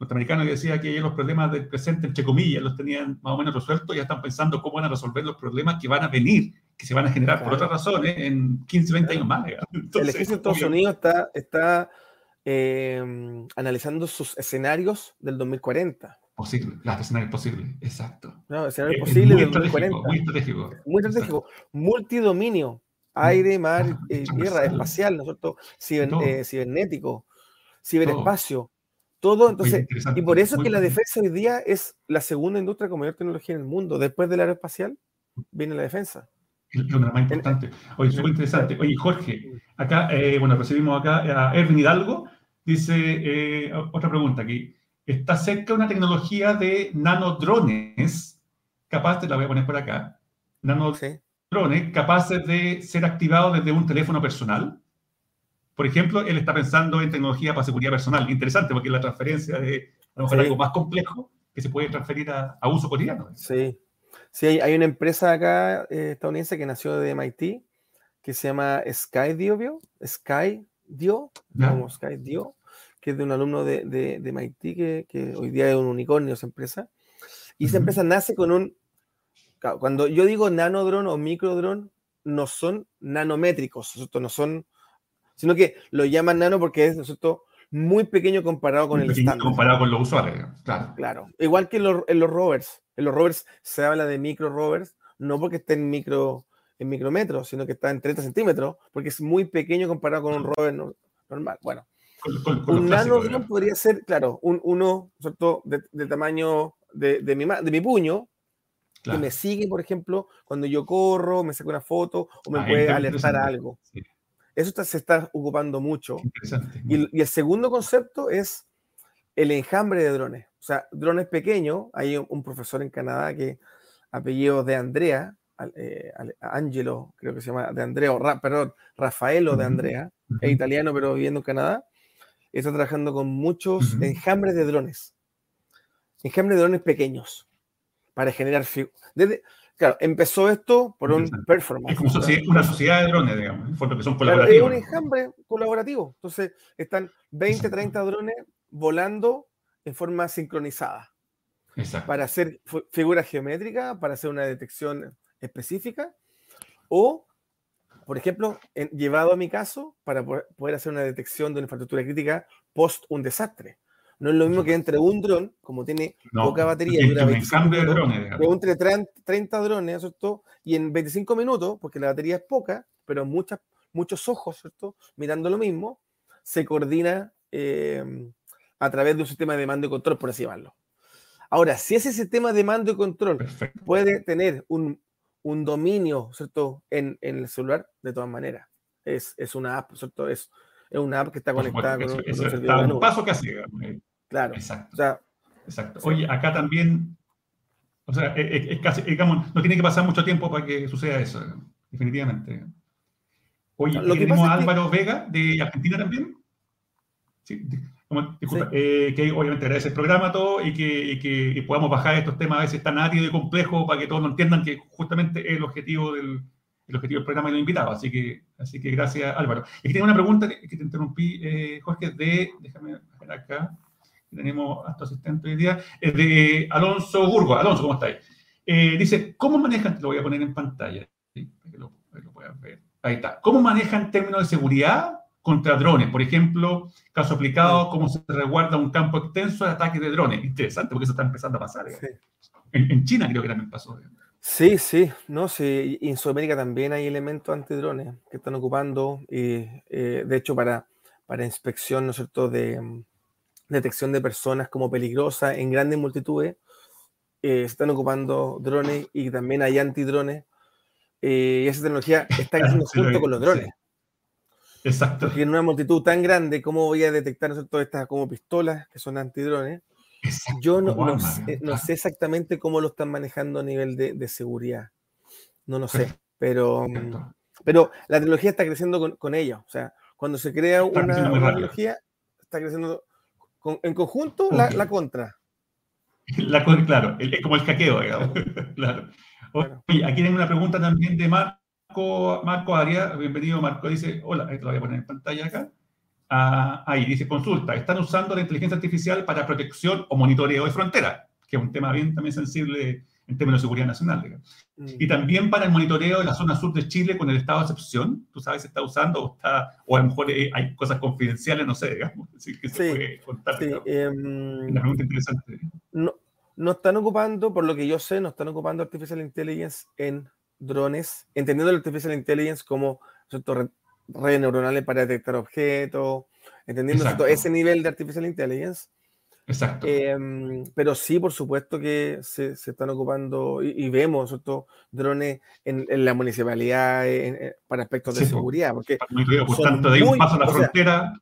norteamericano que decía que los problemas del presente, entre comillas, los tenían más o menos resueltos, ya están pensando cómo van a resolver los problemas que van a venir, que se van a generar por otras razones en 15, 20 años más. el ejército de Estados Unidos está, está eh, analizando sus escenarios del 2040. Posible, los escenarios posibles, exacto. No, escenarios posibles del 2040. Muy estratégico. Muy estratégico. Multidominio, aire, mar, eh, tierra, espacial, ¿no es cierto? Eh, cibernético, ciberespacio. Todo, entonces, y por eso es que la defensa hoy día es la segunda industria con mayor tecnología en el mundo. Después del aeroespacial, viene la defensa. Es una más importante. Oye, súper interesante. Oye, Jorge, acá, eh, bueno, recibimos acá a Erwin Hidalgo. Dice, eh, otra pregunta aquí. Está cerca una tecnología de nanodrones, capaz, te la voy a poner por acá, nanodrones capaces de ser activados desde un teléfono personal. Por ejemplo, él está pensando en tecnología para seguridad personal. Interesante, porque la transferencia de a lo mejor algo más complejo que se puede transferir a, uso cotidiano. Sí, sí hay, una empresa acá eh, estadounidense que nació de MIT que se llama Skydio, Skydio, como Skydio, que es de un alumno de, de, MIT que, que, hoy día es un unicornio esa empresa. Y esa empresa nace con un... Cuando yo digo nanodron o microdron, no son nanométricos, no son sino que lo llaman nano porque es, ¿no muy pequeño comparado con el estándar. Comparado con los usuarios, claro. Claro. Igual que en los, en los, rovers. En los rovers se habla de micro rovers, no porque esté en micro en micrómetros, sino que está en 30 centímetros, porque es muy pequeño comparado con un rover normal. Bueno, un nano podría ser, claro, un, uno ¿cierto? De, tamaño de, de, mi, de mi puño, que me sigue, por ejemplo, cuando yo corro, me saca una foto o me ah, puede alertar algo. Sí. Eso se está ocupando mucho. Y, el segundo concepto es el enjambre de drones. O sea, drones pequeños. Hay un, profesor en Canadá que, apellido de Andrea, eh, Angelo, creo que se llama, de Andrea, perdón, Rafaelo de Andrea, es italiano pero viviendo en Canadá, está trabajando con muchos enjambres de drones. Enjambres de drones pequeños para generar desde Claro, empezó esto por un performance. Es como una sociedad de drones, digamos, que son colaborativos. es un enjambre colaborativo. Entonces, están 20, 30 drones volando en forma sincronizada. Exacto. Para hacer figuras geométricas, para hacer una detección específica, o, por ejemplo, llevado a mi caso, para poder hacer una detección de una infraestructura crítica post un desastre. No es lo mismo que entre un dron, como tiene poca batería, dura 25 entre 30 drones, ¿cierto? Y en 25 minutos, porque la batería es poca, pero muchas, muchos ojos, ¿cierto? Mirando lo mismo, se coordina em, a través de un sistema de mando y control, por así llamarlo. Ahora, si ese sistema de mando y control puede tener un, un dominio, ¿cierto? En, en, el celular, de todas maneras. Es, es una app, ¿cierto? Es, es una app que está conectada con, un servidor. un paso casi. Claro. Exacto. Exacto. Oye, acá también, o sea, es, casi, digamos, no tiene que pasar mucho tiempo para que suceda eso, definitivamente. Oye, Lo que tenemos a Álvaro Vega de Argentina también. Sí, disculpa, eh, que obviamente agradece el programa todo y que, y que podamos bajar estos temas a veces tan áridos y complejos para que todos lo entiendan que justamente es el objetivo del, el objetivo del programa y los invitados. Así que, así que gracias, Álvaro. Y que tengo una pregunta que te interrumpí, eh, Jorge, de, déjame ver acá, tenemos a tu asistente hoy día, es de Alonso Burgo. Alonso, ¿cómo estáis? Eh, dice, ¿cómo manejan, lo voy a poner en pantalla, ¿sí? para que lo, puedan ver. Ahí está. ¿Cómo manejan términos de seguridad contra drones? Por ejemplo, caso aplicado, cómo se resguarda un campo extenso de ataques de drones. Interesante, porque eso está empezando a pasar. En, China creo que también pasó. Sí, sí, no, sí, en Sudamérica también hay elementos antidrones que están ocupando, y, eh, de hecho, para, para inspección, ¿no es cierto?, de mm, detección de personas como peligrosas en grandes multitudes, eh, se están ocupando drones y también hay antidrones, eh, y esa tecnología está creciendo junto con los drones. Exacto. Porque en una multitud tan grande, ¿cómo voy a detectar ¿no cierto? estas como pistolas que son antidrones? Yo no, no, sé, no, sé, exactamente cómo lo están manejando a nivel de, de seguridad. No lo sé, pero, pero la tecnología está creciendo con, con ella. O sea, cuando se crea una, tecnología, está creciendo en conjunto la, la, contra. La, claro, es como el hackeo, digamos. claro. aquí tengo una pregunta también de Marco, Marco Arias. Bienvenido, Marco. Dice, hola, esto lo voy a poner en pantalla acá. Ah, ahí dice, consulta, ¿están usando la inteligencia artificial para protección o monitoreo de frontera? Que es un tema bien también sensible en términos de seguridad nacional. Mm. Y también para el monitoreo de la zona sur de Chile con el estado de excepción, tú sabes si está usando o, está, o a lo mejor eh, hay cosas confidenciales, no sé, digamos, así que se puede contar. Sí, em, una pregunta interesante. No, no están ocupando, por lo que yo sé, no están ocupando Artificial Intelligence en drones, entendiendo la Artificial Intelligence como redes neuronales para detectar objetos, entendiendo ese nivel de Artificial Intelligence. Exacto. Em, pero sí, por supuesto que se, se están ocupando y, vemos estos drones en, en, la municipalidad para aspectos de seguridad. Porque por tanto, de un paso a la frontera.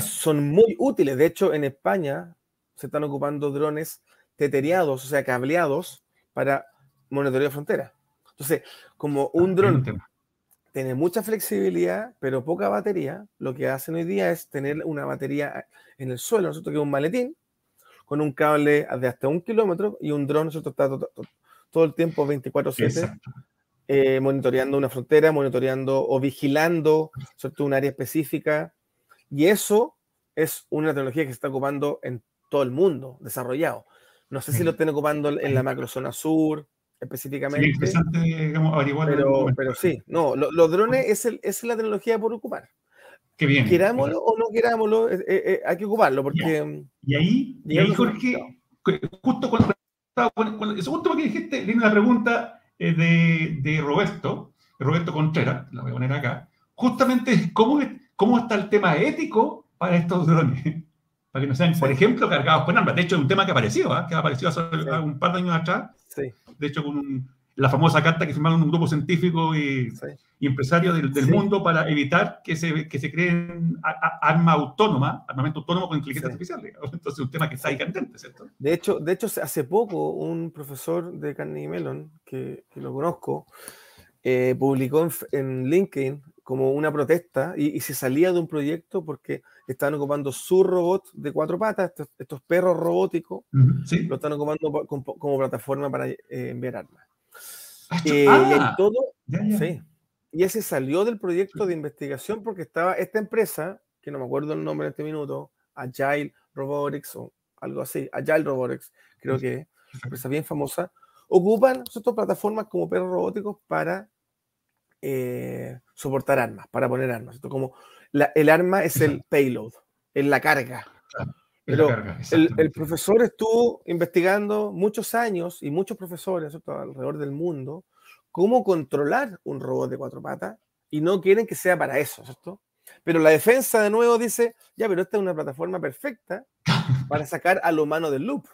son muy útiles. De hecho, en España se están ocupando drones teteriados, o sea, cableados para monitoreo de frontera. Entonces, como un ah, dron tiene mucha flexibilidad, pero poca batería, lo que hacen hoy día es tener una batería en el suelo, nosotros que es un maletín, con un cable de hasta un kilómetro y un dron, nosotros está todo, el tiempo 24/7 eh, monitoreando una frontera, monitoreando o vigilando ¿cierto? un área específica. Y eso es una tecnología que se está ocupando en todo el mundo, desarrollado. No sé si lo están ocupando en la macrozona sur, específicamente. Sí, interesante, digamos, averiguar. Pero, pero sí, no, los drones es, el, es la tecnología por ocupar. Qué bien. Querámoslo o no querámoslo, eh, eh, eh, hay que ocuparlo. Porque, y ahí, y ahí Jorge, justo cuando, cuando, el segundo que dijiste, viene la pregunta de, de, Roberto, Roberto Contreras, la voy a poner acá, justamente cómo, cómo está el tema ético para estos drones. Para que no sean, por ejemplo, cargados con armas. De hecho, es un tema que apareció, ¿eh? que apareció hace un par de años atrás. Sí de hecho, con la famosa carta que firmaron un grupo científico y, empresario del, mundo para evitar que se, que se creen armas autónomas, armamento autónomo con inteligencia artificial. Entonces, es un tema que está ahí candente, ¿cierto? De hecho, de hecho, hace poco un profesor de Carnegie Mellon, que, que lo conozco, eh, publicó en, LinkedIn como una protesta y, se salía de un proyecto porque estaban ocupando su robot de cuatro patas, estos, perros robóticos, lo están ocupando como, plataforma para eh, enviar armas. Ah, eh, y ah, todo, sí. Y ese salió del proyecto de investigación porque estaba esta empresa, que no me acuerdo el nombre en este minuto, Agile Robotics o algo así, Agile Robotics, creo que es una empresa bien famosa, ocupan estas plataformas como perros robóticos para eh, soportar armas, para poner armas. como el arma es el payload, es la carga. Pero el, profesor estuvo investigando muchos años y muchos profesores alrededor del mundo cómo controlar un robot de cuatro patas y no quieren que sea para eso, ¿cierto? Pero la defensa de nuevo dice, ya, pero esta es una plataforma perfecta para sacar al humano del loop.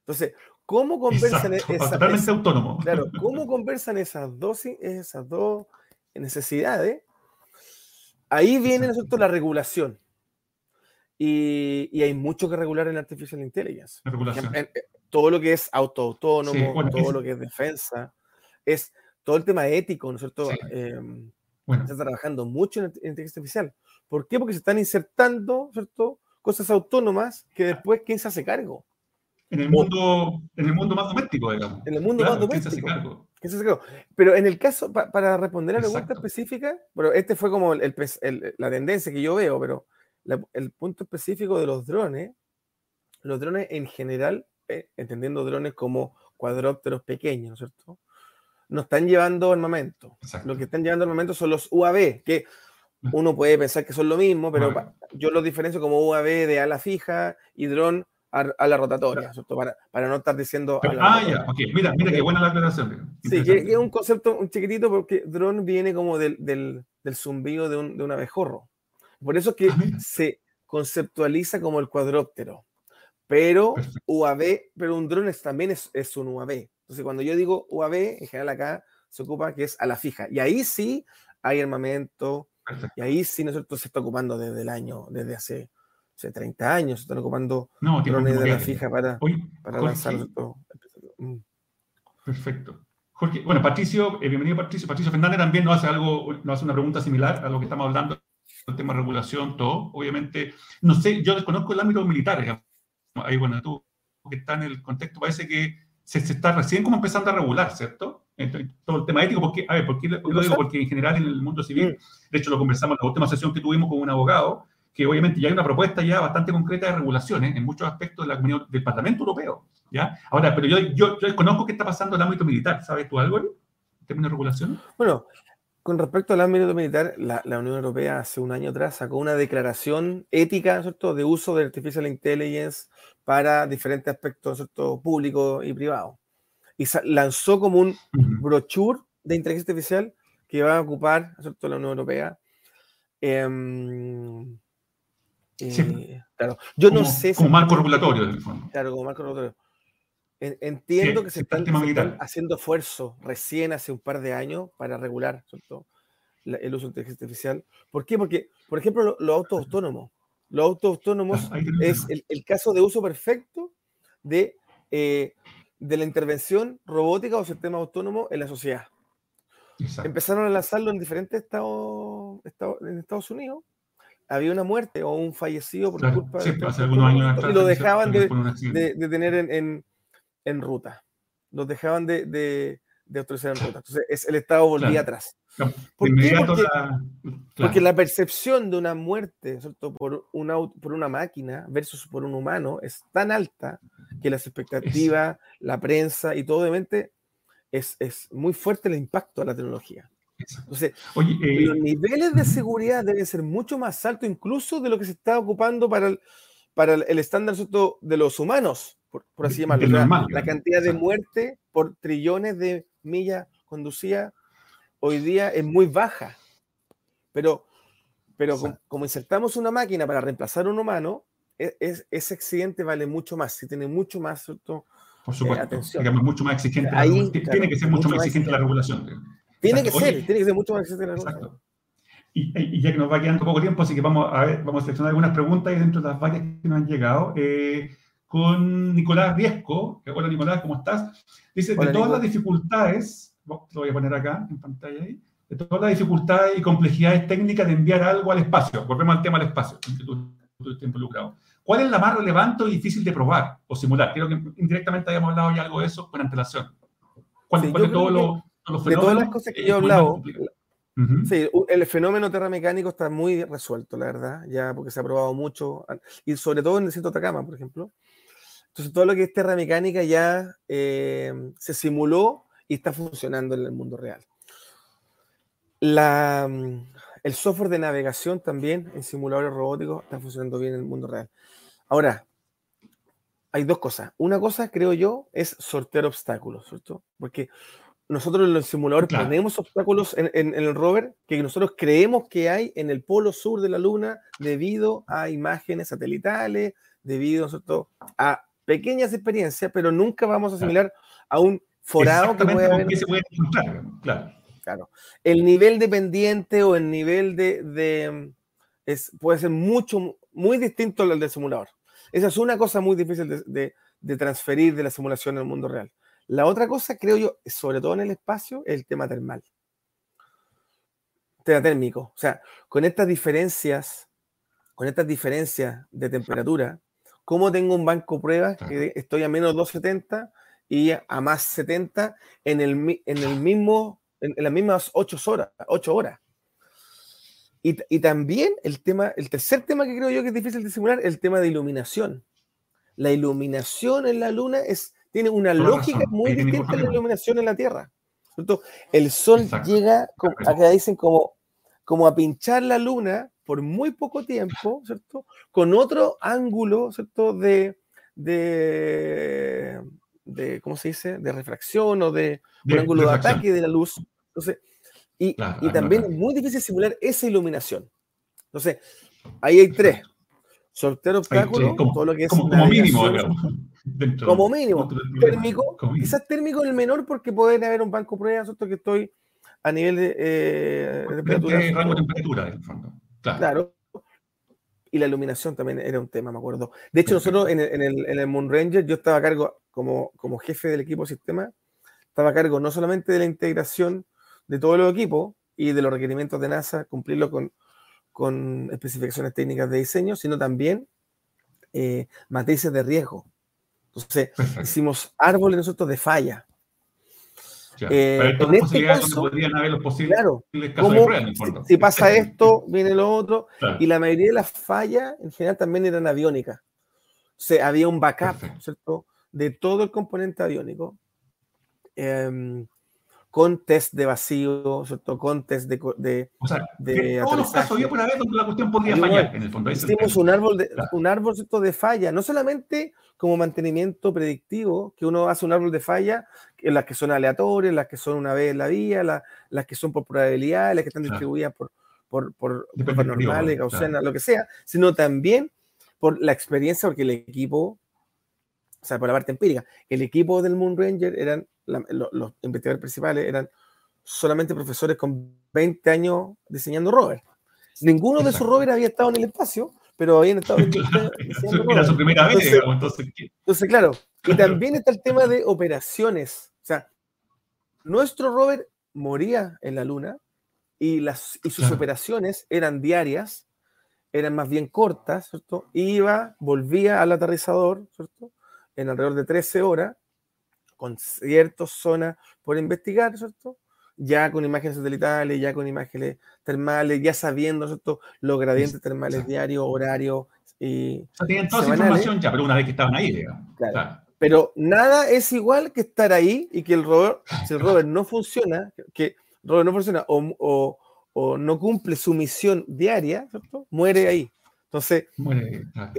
Entonces, ¿cómo conversan esas, totalmente autónomo. Claro, ¿cómo conversan esas dos, esas dos necesidades? Ahí viene nosotros la regulación. Y, hay mucho que regular en Artificial Intelligence. todo lo que es auto autónomo, todo lo que es defensa, es todo el tema ético, ¿no es cierto? Em, se está trabajando mucho en, inteligencia artificial. ¿Por qué? Porque se están insertando, ¿cierto? Cosas autónomas que después, ¿quién se hace cargo? En el mundo, en el mundo más doméstico, digamos. En el mundo más doméstico. Pero en el caso, para responder a la pregunta específica, pero este fue como el, la tendencia que yo veo, pero el punto específico de los drones, los drones en general, eh, entendiendo drones como cuadrópteros pequeños, ¿no es cierto? No están llevando armamento. Lo que están llevando armamento son los UAV, que uno puede pensar que son lo mismo, pero yo los diferencio como UAV de ala fija y dron a, la rotatoria, para, para, no estar diciendo. ah, ya, ok, mira, mira qué buena la aclaración. Sí, que, es un concepto un chiquitito porque drone viene como del, del, del zumbido de un, de un, abejorro. Por eso que ah, se conceptualiza como el cuadróptero. Pero UAV, pero un drone también es, es, un UAV. Entonces, cuando yo digo UAV, en general acá se ocupa que es a la fija. Y ahí sí hay armamento, y ahí sí nosotros se está ocupando desde el año, desde hace hace 30 años, están ocupando no, drones de la fija para, para lanzar. Mm. Perfecto. Jorge, bueno, Patricio, eh, bienvenido Patricio. Patricio Fernández también nos hace algo, nos hace una pregunta similar a lo que estamos hablando, el tema de regulación, todo. Obviamente, no sé, yo desconozco el ámbito militar, ahí bueno, tú que está en el contexto, parece que se, está recién como empezando a regular, ¿cierto? todo el tema ético, porque, a ver, ¿por qué lo digo? Porque en general en el mundo civil, de hecho lo conversamos en la última sesión que tuvimos con un abogado, que obviamente ya hay una propuesta ya bastante concreta de regulaciones en muchos aspectos de la comunidad, del Parlamento Europeo, ¿ya? Ahora, pero yo, yo, yo desconozco qué está pasando en el ámbito militar, ¿sabes tú algo, en términos de regulación? Bueno, con respecto al ámbito militar, la, la, Unión Europea hace un año atrás sacó una declaración ética, ¿cierto?, de uso de Artificial Intelligence para diferentes aspectos, ¿cierto?, públicos y privados y lanzó como un brochure de inteligencia artificial que va a ocupar ¿cierto? la Unión Europea. Em, eh, claro. Yo no sé Como marco regulatorio, fondo. Claro, como marco regulatorio. Entiendo que se están, haciendo esfuerzos recién hace un par de años para regular ¿cierto? el uso de inteligencia artificial. ¿Por qué? Porque, por ejemplo, los autos autónomos. Los autos autónomos ah, es el, caso de uso perfecto de eh, de la intervención robótica o sistema autónomo en la sociedad. Empezaron a lanzarlo en diferentes estados, en Estados Unidos. Había una muerte o un fallecido por culpa de. Hace algunos años y lo dejaban de, de, tener en, en, en, ruta. Los dejaban de, de, autorizar en ruta. Entonces, el Estado volvía atrás. ¿Por qué? Porque la, porque la, percepción de una muerte por, una, por una máquina versus por un humano es tan alta que las expectativas, la prensa y todo, obviamente, es, es muy fuerte el impacto de la tecnología. Entonces, eh, los niveles de seguridad deben ser mucho más altos incluso de lo que se está ocupando para el, para el estándar de los humanos, por, así llamarlo. la, cantidad de muerte por trillones de millas conducidas hoy día es muy baja. Pero, pero como, insertamos una máquina para reemplazar a un humano, e, es, ese accidente vale mucho más, si tiene mucho más Por eh, supuesto, mucho más exigente. tiene que ser mucho, más exigente la regulación. Tiene que ser, tiene que ser mucho más exigente la regulación. Y, ya que nos va quedando poco tiempo, así que vamos a ver, vamos a seleccionar algunas preguntas y dentro de las varias que nos han llegado. Eh, con Nicolás Riesco, hola Nicolás, ¿cómo estás? Dice, de todas las dificultades lo voy a poner acá en pantalla ahí, de todas las dificultades y complejidades técnicas de enviar algo al espacio. Volvemos al tema del espacio, que tú, estás involucrado. ¿Cuál es la más relevante y difícil de probar o simular? Creo que indirectamente habíamos hablado ya algo de eso con antelación. ¿Cuál, de, todos los, de todas las cosas que yo he hablado, Sí, el fenómeno terramecánico está muy resuelto, la verdad, ya porque se ha probado mucho, y sobre todo en el centro de Atacama, por ejemplo. Entonces, todo lo que es terramecánica ya eh, se simuló y está funcionando en el mundo real. La, mm, el software de navegación también en simuladores robóticos está funcionando bien en el mundo real. Ahora, hay dos cosas. Una cosa, creo yo, es sortear obstáculos, ¿cierto? Porque nosotros en los simuladores ponemos obstáculos en, en, el rover que nosotros creemos que hay en el polo sur de la Luna debido a imágenes satelitales, debido a pequeñas experiencias, pero nunca vamos a asimilar a un forado que puede haber. Se puede encontrar, claro. claro. El nivel dependiente o el nivel de, es, puede ser mucho, muy distinto al del simulador. Esa es una cosa muy difícil de, de, transferir de la simulación al mundo real. La otra cosa, creo yo, sobre todo en el espacio, es el tema termal. Tema térmico. O sea, con estas diferencias, con estas diferencias de temperatura, ¿cómo tengo un banco pruebas que estoy a menos 270 y a más 70 en el, en el mismo, en, las mismas 8 horas. 8 horas. Y, y, también el tema, el tercer tema que creo yo que es difícil de simular, el tema de iluminación. La iluminación en la luna es, tiene una lógica muy distinta a la iluminación en la Tierra. El sol llega, acá dicen, como, como a pinchar la luna por muy poco tiempo, ¿cierto? Con otro ángulo, ¿cierto? De, de, de, ¿cómo se dice?, de refracción o de, un ángulo de ataque de la luz. Entonces, y, y también es muy difícil simular esa iluminación. Entonces, ahí hay tres. Sortear obstáculos, todo lo que es. Como, mínimo, como mínimo. Térmico, quizás térmico el menor porque puede haber un banco prueba, que estoy a nivel de, eh, temperatura. rango de temperatura, en el fondo. Claro. claro. y la iluminación también era un tema, me acuerdo. De hecho, nosotros en el, en el, Moon Ranger, yo estaba a cargo, como, como jefe del equipo sistema, estaba a cargo no solamente de la integración de todo el equipo y de los requerimientos de NASA, cumplirlo con, con especificaciones técnicas de diseño, sino también eh, matrices de riesgo. Entonces, hicimos árboles nosotros de falla. Eh, en este caso, podrían haber los posibles claro, casos de prueba, el fondo. Si, pasa esto, viene lo otro. Y la mayoría de las fallas, en general, también eran aviónicas. O sea, había un backup, ¿cierto? De todo el componente aviónico. Em, con test de vacío, ¿cierto? con test de. de o sea, de todos los casos había por haber donde la cuestión podría fallar, en el fondo. Hicimos un árbol, de, un árbol ¿cierto? de falla, no solamente como mantenimiento predictivo, que uno hace un árbol de falla, en las que son aleatorias, las que son una vez en la vía, las que son por probabilidad, las que están distribuidas por, por, por, por normales, gaussianas, lo que sea, sino también por la experiencia, porque el equipo, o sea, por la parte empírica, el equipo del Moon Ranger eran, los, investigadores principales eran solamente profesores con 20 años diseñando rovers. Ninguno de esos rovers había estado en el espacio, pero habían estado. claro, era su primera vez, entonces, entonces, claro. Y también está el tema de operaciones. O sea, nuestro rover moría en la Luna y, las, y sus operaciones eran diarias, eran más bien cortas, ¿cierto? Iba, volvía al aterrizador, ¿cierto? En alrededor de 13 horas, con ciertas zonas por investigar, ¿cierto? ya con imágenes satelitales, ya con imágenes termales, ya sabiendo ¿cierto? los gradientes termales diarios, horarios y. O sea, tienen toda esa información ya, pero una vez que estaban ahí, digamos. Claro. Pero nada es igual que estar ahí y que el rover, si el rover no funciona, que el rover no funciona o, o, o no cumple su misión diaria, ¿cierto? muere ahí. Entonces,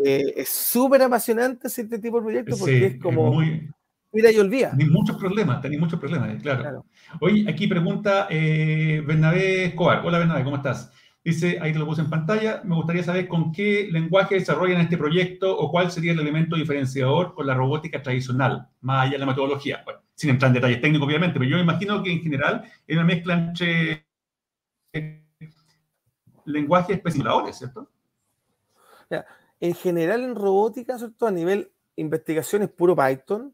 eh, es súper apasionante este tipo de proyectos porque es como. muy, Mira y olvida. Tenéis muchos problemas, tenéis muchos problemas, claro. Hoy aquí pregunta eh, Bernabé Escobar. Hola Bernabé, ¿cómo estás? Dice, ahí te lo puse en pantalla, me gustaría saber con qué lenguaje desarrollan este proyecto o cuál sería el elemento diferenciador con la robótica tradicional, más allá de la metodología. Bueno, sin entrar en detalles técnicos, obviamente, pero yo me imagino que en general es una mezcla entre lenguajes especificadores, ¿cierto? en general en robótica, ¿cierto? A nivel investigación es puro Python,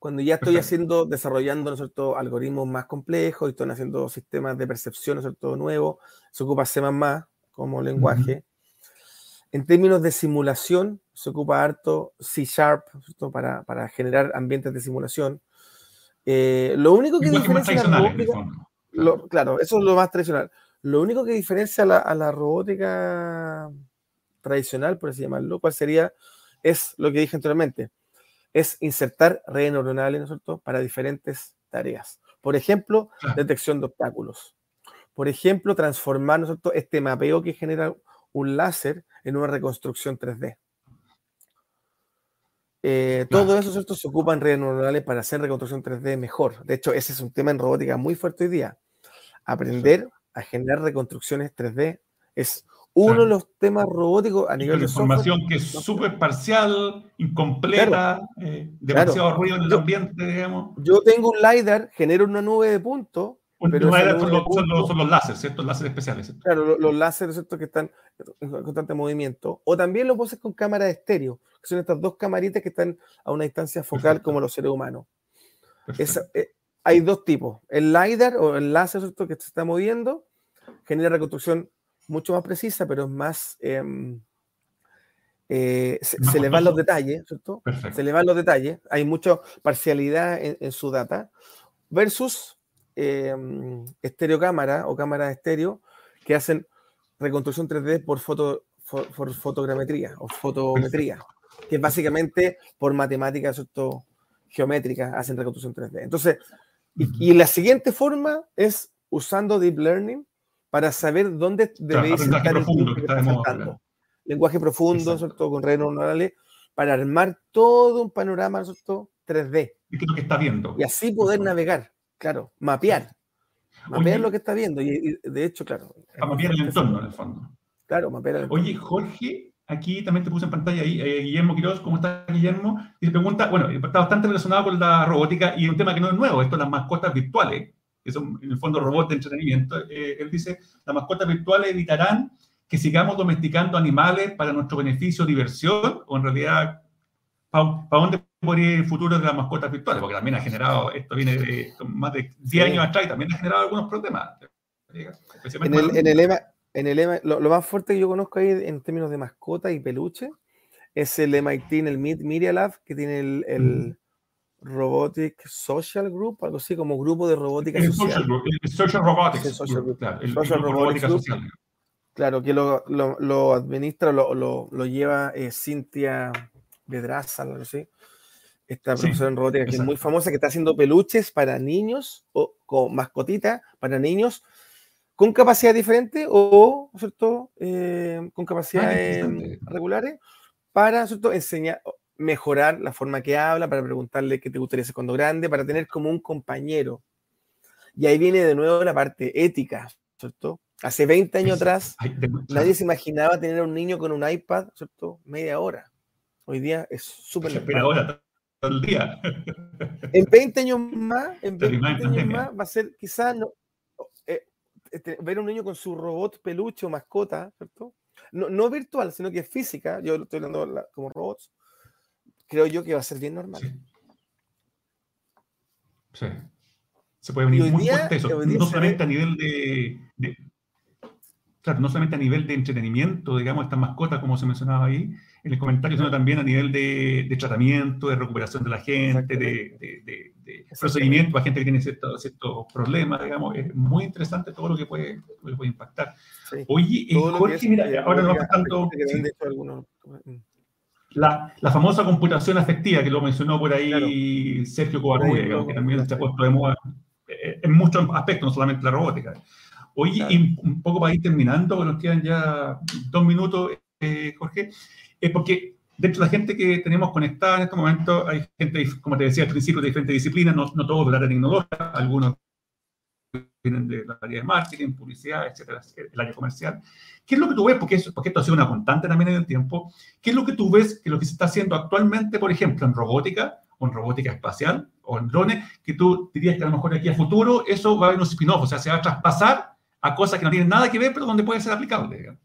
cuando ya estoy haciendo, desarrollando, ¿no algoritmos más complejos y estoy haciendo sistemas de percepción, ¿no cierto?, nuevos, se ocupa C++ como lenguaje. En términos de simulación, se ocupa harto C Sharp para, para, generar ambientes de simulación. Eh, lo único que diferencia la robótica, claro, eso es lo más tradicional. Lo único que diferencia a la, a la robótica tradicional, por así llamarlo, cuál sería, es lo que dije anteriormente es insertar redes neuronales, ¿no es cierto?, para diferentes tareas. Por ejemplo, detección de obstáculos. Por ejemplo, transformar, ¿no es cierto?, este mapeo que genera un láser en una reconstrucción 3D. Eh, todo eso ¿cierto? se ocupa en redes neuronales para hacer reconstrucción 3D mejor. De hecho, ese es un tema en robótica muy fuerte hoy día. Aprender a generar reconstrucciones 3D es uno de los temas robóticos a nivel de información que es súper parcial, incompleta, eh, demasiado ruido en el ambiente, digamos. Yo tengo un LiDAR, genero una nube de puntos. Pero son, los, son, los, láseres, ¿cierto? Láseres especiales. Claro, los, láseres, ¿cierto? Que están en constante movimiento. O también lo hacer con cámaras de estéreo, que son estas dos camaritas que están a una distancia focal como los seres humanos. Eh, hay dos tipos. El LiDAR o el láser, ¿cierto? Que se está moviendo, genera reconstrucción mucho más precisa, pero es más... Em, eh, se, le van los detalles, ¿cierto? Se le van los detalles, hay mucha parcialidad en, su data, versus eh, estereocámara o cámara estéreo que hacen reconstrucción 3D por, foto, fotogrametría o fotometría, que es básicamente por matemáticas ¿cierto? geométricas hacen reconstrucción 3D. Entonces, y, y, la siguiente forma es usando Deep Learning para saber dónde debéis estar profundo, que está Lenguaje profundo, ¿cierto? con redes neuronales, para armar todo un panorama, ¿cierto? 3D. ¿Y qué es lo que está viendo? Y así poder navegar, claro, mapear. Mapear lo que está viendo. Y, de hecho, claro. A mapear el entorno, en el fondo. Claro, mapear el entorno. Oye, Jorge, aquí también te puse en pantalla ahí, eh, Guillermo Quiroz, ¿cómo está Guillermo? Y se pregunta, bueno, está bastante relacionado con la robótica y un tema que no es nuevo, esto es las mascotas virtuales que son en el fondo robots de entretenimiento, eh, él dice, las mascotas virtuales evitarán que sigamos domesticando animales para nuestro beneficio, diversión, o en realidad, ¿para dónde podría ir el futuro de las mascotas virtuales? Porque también ha generado, esto viene de más de 10 años atrás y también ha generado algunos problemas. En el, en el, lema, en el lo, más fuerte que yo conozco ahí en términos de mascota y peluche es el MIT, el Media Lab, que tiene el, el Robotic Social Group, algo así como grupo de robótica social. Social, group, el social Robotics. El social, group, claro, el, social robótica social. Claro, que lo, lo, lo administra, lo, lo lleva eh, Cintia Bedraza, algo así. Esta profesora en robótica que es muy famosa, que está haciendo peluches para niños o con mascotitas para niños con capacidad diferente o ¿cierto? Eh, con capacidades regulares para ¿cierto? enseñar, mejorar la forma que habla, para preguntarle qué te gustaría hacer cuando grande, para tener como un compañero. Y ahí viene de nuevo la parte ética, ¿cierto? Hace 20 años atrás, nadie se imaginaba tener a un niño con un iPad, ¿cierto? Media hora. Hoy día es súper Espera ahora, todo el día. En 20 años más, en 20 años más, va a ser quizás no, eh, este, ver a un niño con su robot peluche o mascota, ¿cierto? No, no virtual, sino que es física, yo estoy hablando como robots, creo yo que va a ser bien normal. Sí. Se puede venir muy fuerte eso, no solamente a nivel de, claro, no solamente a nivel de entretenimiento, digamos, estas mascotas, como se mencionaba ahí en el comentario, sino también a nivel de, tratamiento, de recuperación de la gente, de, de, procedimiento a gente que tiene ciertos, problemas, digamos. Es muy interesante todo lo que puede, puede impactar. Oye, eh, Jorge, mira, ahora nos tanto... La, la, famosa computación afectiva que lo mencionó por ahí Sergio Covarrubias, que también se ha puesto de moda eh, en muchos aspectos, no solamente la robótica. Oye, y un poco para ir terminando, nos quedan ya dos minutos, eh, Jorge, es porque de la gente que tenemos conectada en este momento, hay gente, como te decía al principio, de diferentes disciplinas, no, no todos de la área tecnológica, algunos vienen de la área de marketing, publicidad, etcétera, el área comercial. ¿Qué es lo que tú ves? Porque, porque esto ha sido una constante también en el tiempo. ¿Qué es lo que tú ves que lo que se está haciendo actualmente, por ejemplo, en robótica, o en robótica espacial, o en drones, que tú dirías que a lo mejor aquí a futuro eso va a haber un spin-off, o sea, se va a traspasar a cosas que no tienen nada que ver, pero donde puede ser aplicable, digamos,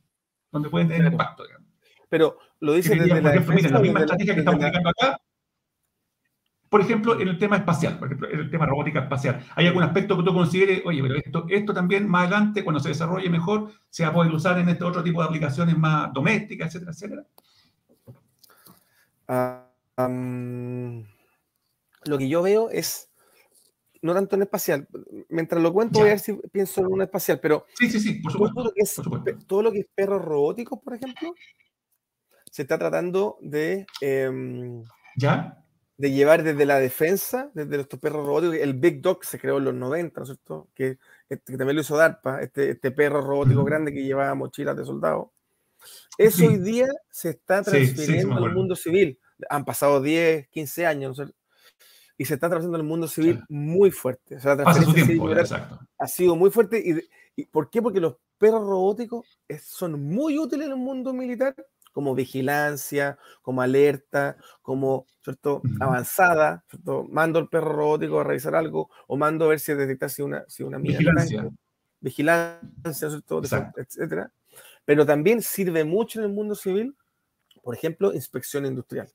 donde pueden tener impacto. Digamos. Pero lo dice desde ejemplo, mira, la misma estrategia que estamos aplicando acá, por ejemplo, en el tema espacial, por ejemplo, en el tema robótica espacial, ¿hay algún aspecto que tú consideres, oye, pero esto, esto también más adelante, cuando se desarrolle mejor, se va a poder usar en este otro tipo de aplicaciones más domésticas, etcétera, etcétera? Ah, lo que yo veo es, no tanto en espacial, mientras lo cuento voy a ver si pienso en un espacial, pero sí, sí, sí, por supuesto, todo, lo que es, todo lo que es perros robóticos, por ejemplo, se está tratando de... Em, ¿Ya? De llevar desde la defensa, desde estos perros robóticos, el Big Dog se creó en los 90, ¿no es cierto? Que, este, que también lo hizo DARPA, este, este perro robótico grande que llevaba mochilas de soldado. Eso hoy día se está transfiriendo al mundo civil. Han pasado 10, 15 años, ¿no y se está transfiriendo al mundo civil muy fuerte. O sea, la su tiempo, exacto. ha sido muy fuerte. Y, ¿Y por qué? Porque los perros robóticos son muy útiles en el mundo militar como vigilancia, como alerta, como ¿cierto? avanzada, ¿cierto? mando al perro robótico a revisar algo o mando a ver si detecta si una, si una mina vigilancia, vigilancia ¿cierto? etcétera. Pero también sirve mucho en el mundo civil, por ejemplo, inspección industrial.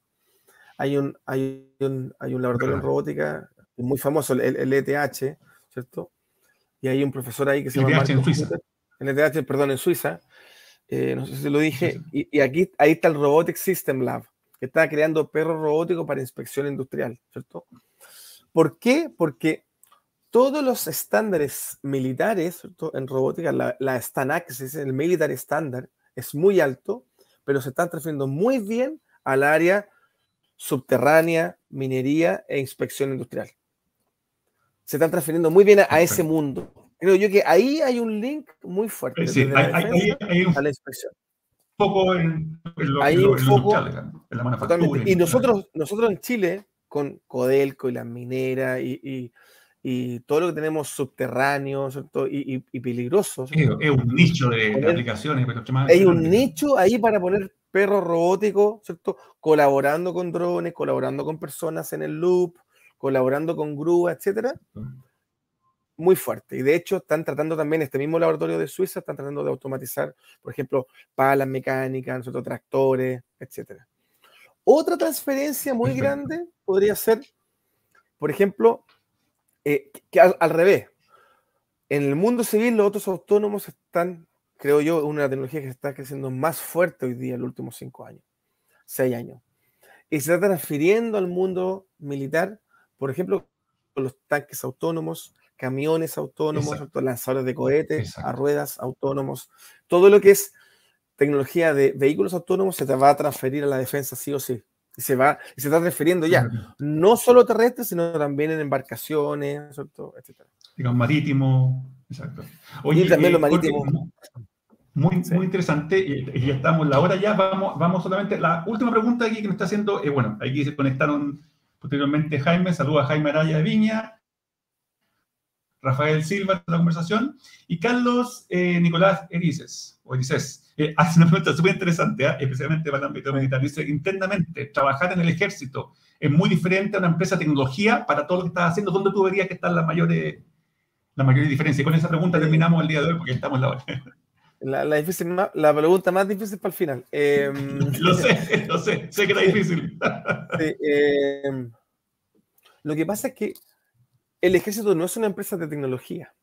Hay un, hay un, hay un laboratorio de robótica muy famoso, el, el, ETH, ¿cierto? Y hay un profesor ahí que se llama... ETH en Suiza. El ETH, perdón, en Suiza, eh, no sé si lo dije, y, aquí ahí está el Robotic System Lab, que está creando perros robóticos para inspección industrial, ¿cierto? ¿Por qué? Porque todos los estándares militares en robótica, la, la STANAC, el Military Standard, es muy alto, pero se están transfiriendo muy bien al área subterránea, minería e inspección industrial. Se están transfiriendo muy bien a ese mundo creo yo que ahí hay un link muy fuerte. Sí, hay, hay, un a la inspección. poco en, lo, hay un foco, en la manufactura. Y nosotros, nosotros en Chile, con Codelco y las mineras y, y, y todo lo que tenemos subterráneo y, y, peligroso. Es, un nicho de, aplicaciones. hay un nicho ahí para poner perros robóticos, ¿cierto? Colaborando con drones, colaborando con personas en el loop, colaborando con grúas, etcétera muy fuerte. Y de hecho están tratando también, este mismo laboratorio de Suiza, están tratando de automatizar, por ejemplo, palas mecánicas, nosotros tractores, etc. Otra transferencia muy grande podría ser, por ejemplo, eh, que al, revés. En el mundo civil los otros autónomos están, creo yo, una tecnología que está creciendo más fuerte hoy día en los últimos cinco años, seis años. Y se está transfiriendo al mundo militar, por ejemplo, con los tanques autónomos, camiones autónomos, lanzadores de cohetes a ruedas autónomos, todo lo que es tecnología de vehículos autónomos se te va a transferir a la defensa sí o sí. Y se va, y se está transfiriendo ya, no solo terrestre, sino también en embarcaciones, etc. Digamos, marítimo, exacto. Oye, y también lo eh, marítimo. Muy, muy interesante, y, ya estamos la hora ya, vamos, vamos solamente, la última pregunta aquí que me está haciendo, eh, bueno, aquí se conectaron posteriormente Jaime, saluda a Jaime Araya de Viña, Rafael Silva de la conversación, y Carlos eh, Nicolás Erices, o Erices, eh, hace una pregunta súper interesante, ¿eh? especialmente para el ámbito militar. Dice, internamente, trabajar en el ejército es muy diferente a una empresa de tecnología para todo lo que estás haciendo. ¿Dónde tú verías que están las mayores, la mayor diferencia? Y con esa pregunta terminamos el día de hoy porque estamos en la hora. La, la, difícil, la pregunta más difícil para el final. Em, lo sé, lo sé, sé que era difícil. Em, lo que pasa es que el ejército no es una empresa de tecnología.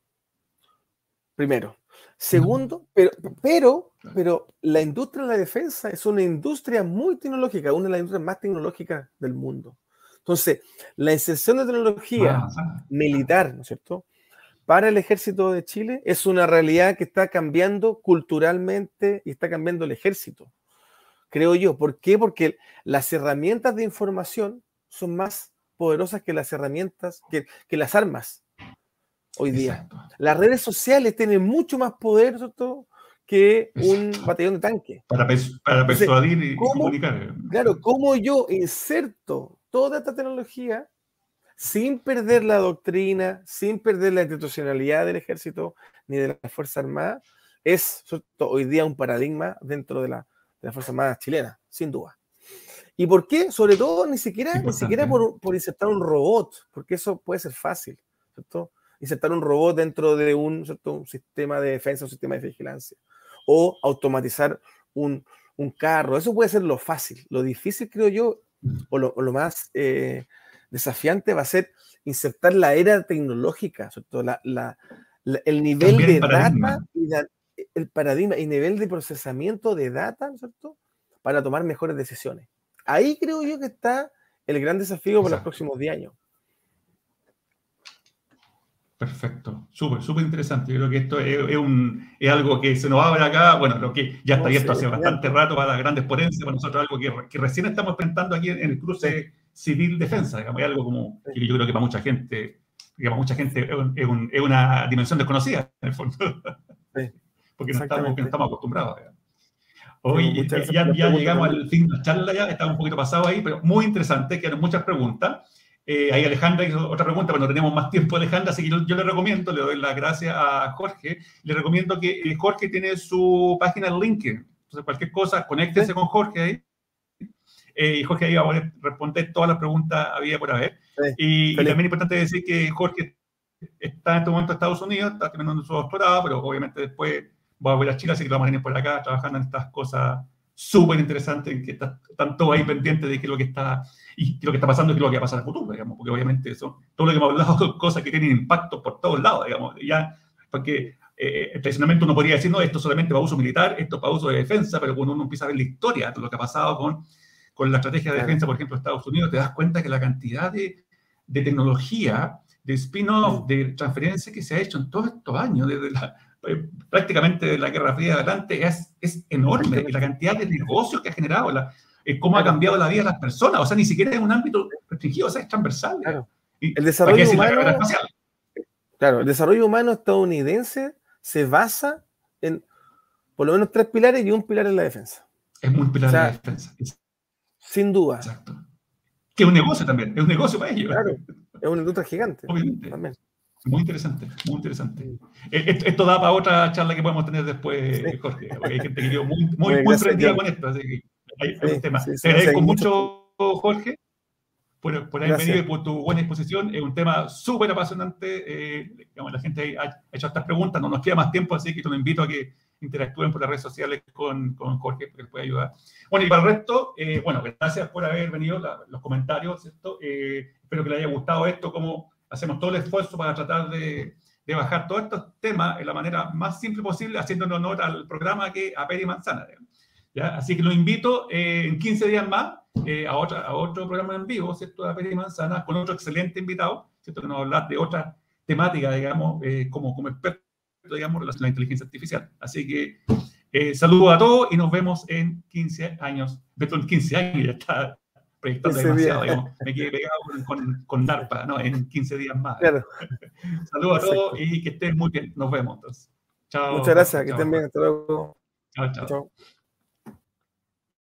Primero. Segundo, pero, pero, pero la industria de la defensa es una industria muy tecnológica, una de las industrias más tecnológicas del mundo. Entonces, la inserción de tecnología ah, militar, ¿no es cierto? Para el ejército de Chile es una realidad que está cambiando culturalmente y está cambiando el ejército, creo yo. ¿Por qué? Porque las herramientas de información son más poderosas que las herramientas, que, que las armas hoy día. Las redes sociales tienen mucho más poder que un batallón de tanque. Para, persuadir y comunicar. Claro, ¿cómo yo inserto toda esta tecnología sin perder la doctrina, sin perder la institucionalidad del ejército ni de la Fuerza Armada? Es hoy día un paradigma dentro de la, de la Fuerza Armada chilena, sin duda. ¿Y por qué? Sobre todo, ni siquiera, ni siquiera por, por, insertar un robot, porque eso puede ser fácil, ¿cierto? Insertar un robot dentro de un, un sistema de defensa, un sistema de vigilancia, o automatizar un, un, carro. Eso puede ser lo fácil. Lo difícil, creo yo, o lo, lo más eh, desafiante va a ser insertar la era tecnológica, ¿cierto? La, la, el nivel de data y el paradigma y nivel de procesamiento de data, ¿cierto? Para tomar mejores decisiones. Ahí creo yo que está el gran desafío para los próximos 10 años. Perfecto, súper, súper interesante. Yo creo que esto es, un, es, algo que se nos abre acá, bueno, lo que ya está abierto hace bastante rato para las grandes ponencias, para nosotros algo que, que recién estamos enfrentando aquí en, el cruce civil-defensa, digamos, es algo como que yo creo que para mucha gente, digamos, mucha gente es, es una dimensión desconocida, en el fondo, porque no estamos, no estamos acostumbrados. Digamos. Hoy ya, llegamos al fin de la charla, ya estaba un poquito pasado ahí, pero muy interesante, quedaron muchas preguntas. Eh, ahí Alejandra hizo otra pregunta, pero no tenemos más tiempo, Alejandra, así que yo, le recomiendo, le doy las gracias a Jorge, le recomiendo que eh, Jorge tiene su página en LinkedIn. Entonces, cualquier cosa, conéctese con Jorge ahí. Eh, y Jorge ahí va a responder todas las preguntas había por haber. y, también es importante decir que Jorge está en este momento en Estados Unidos, está terminando su doctorado, pero obviamente después voy a volver a Chile, así que vamos a venir por acá trabajando en estas cosas súper interesantes, que están todos ahí pendientes de qué es lo que está, y lo que está pasando y qué es lo que va a pasar en el futuro, digamos, porque obviamente son todo lo que hemos hablado son cosas que tienen impacto por todos lados, digamos, ya, porque eh, tradicionalmente uno podría decir, no, esto solamente para uso militar, esto para uso de defensa, pero cuando uno empieza a ver la historia de lo que ha pasado con, con la estrategia de defensa, por ejemplo, de Estados Unidos, te das cuenta que la cantidad de, de tecnología, de spin-off, de transferencia que se ha hecho en todos estos años, desde la, eh, prácticamente de la Guerra Fría adelante es, es enorme. La cantidad de negocios que ha generado, la, eh, cómo ha cambiado la vida de las personas. O sea, ni siquiera en un ámbito restringido, o sea, es transversal. Claro. el desarrollo humano. Claro, el desarrollo humano estadounidense se basa en por lo menos tres pilares y un pilar en la defensa. Es muy pilar en la defensa. Sin duda. Exacto. Que es un negocio también, es un negocio para ellos. Claro, es una industria gigante. Obviamente. También. Muy interesante, muy interesante. Eh, esto, da para otra charla que podemos tener después, Jorge, porque hay gente que quedó muy, muy, muy prendida con esto, así que hay, sí, temas. Te agradezco mucho, Jorge, por, por haber venido y por tu buena disposición. Es un tema súper apasionante. Eh, digamos, la gente ha hecho estas preguntas, no nos queda más tiempo, así que te invito a que interactúen por las redes sociales con, con Jorge, porque les puede ayudar. Bueno, y para el resto, eh, bueno, gracias por haber venido, los comentarios, ¿cierto? Eh, espero que les haya gustado esto, como hacemos todo el esfuerzo para tratar de, de, bajar todos estos temas de la manera más simple posible, haciendo honor al programa que a Peri Manzana. ¿ya? Así que los invito eh, en 15 días más a, otra, a otro programa en vivo, ¿cierto? A Peri Manzana, con otro excelente invitado, ¿cierto? Que nos va a hablar de otra temática, digamos, como, como experto digamos, relacionado a la inteligencia artificial. Así que eh, saludos a todos y nos vemos en 15 años. en 15 años ya está proyectando demasiado, digamos. Me quedé pegado con, con, DARPA, ¿no? En 15 días más. Claro. saludos a todos y que estén muy bien. Nos vemos entonces. Chao. Muchas gracias, que estén bien. Hasta luego. chao. chao. chao.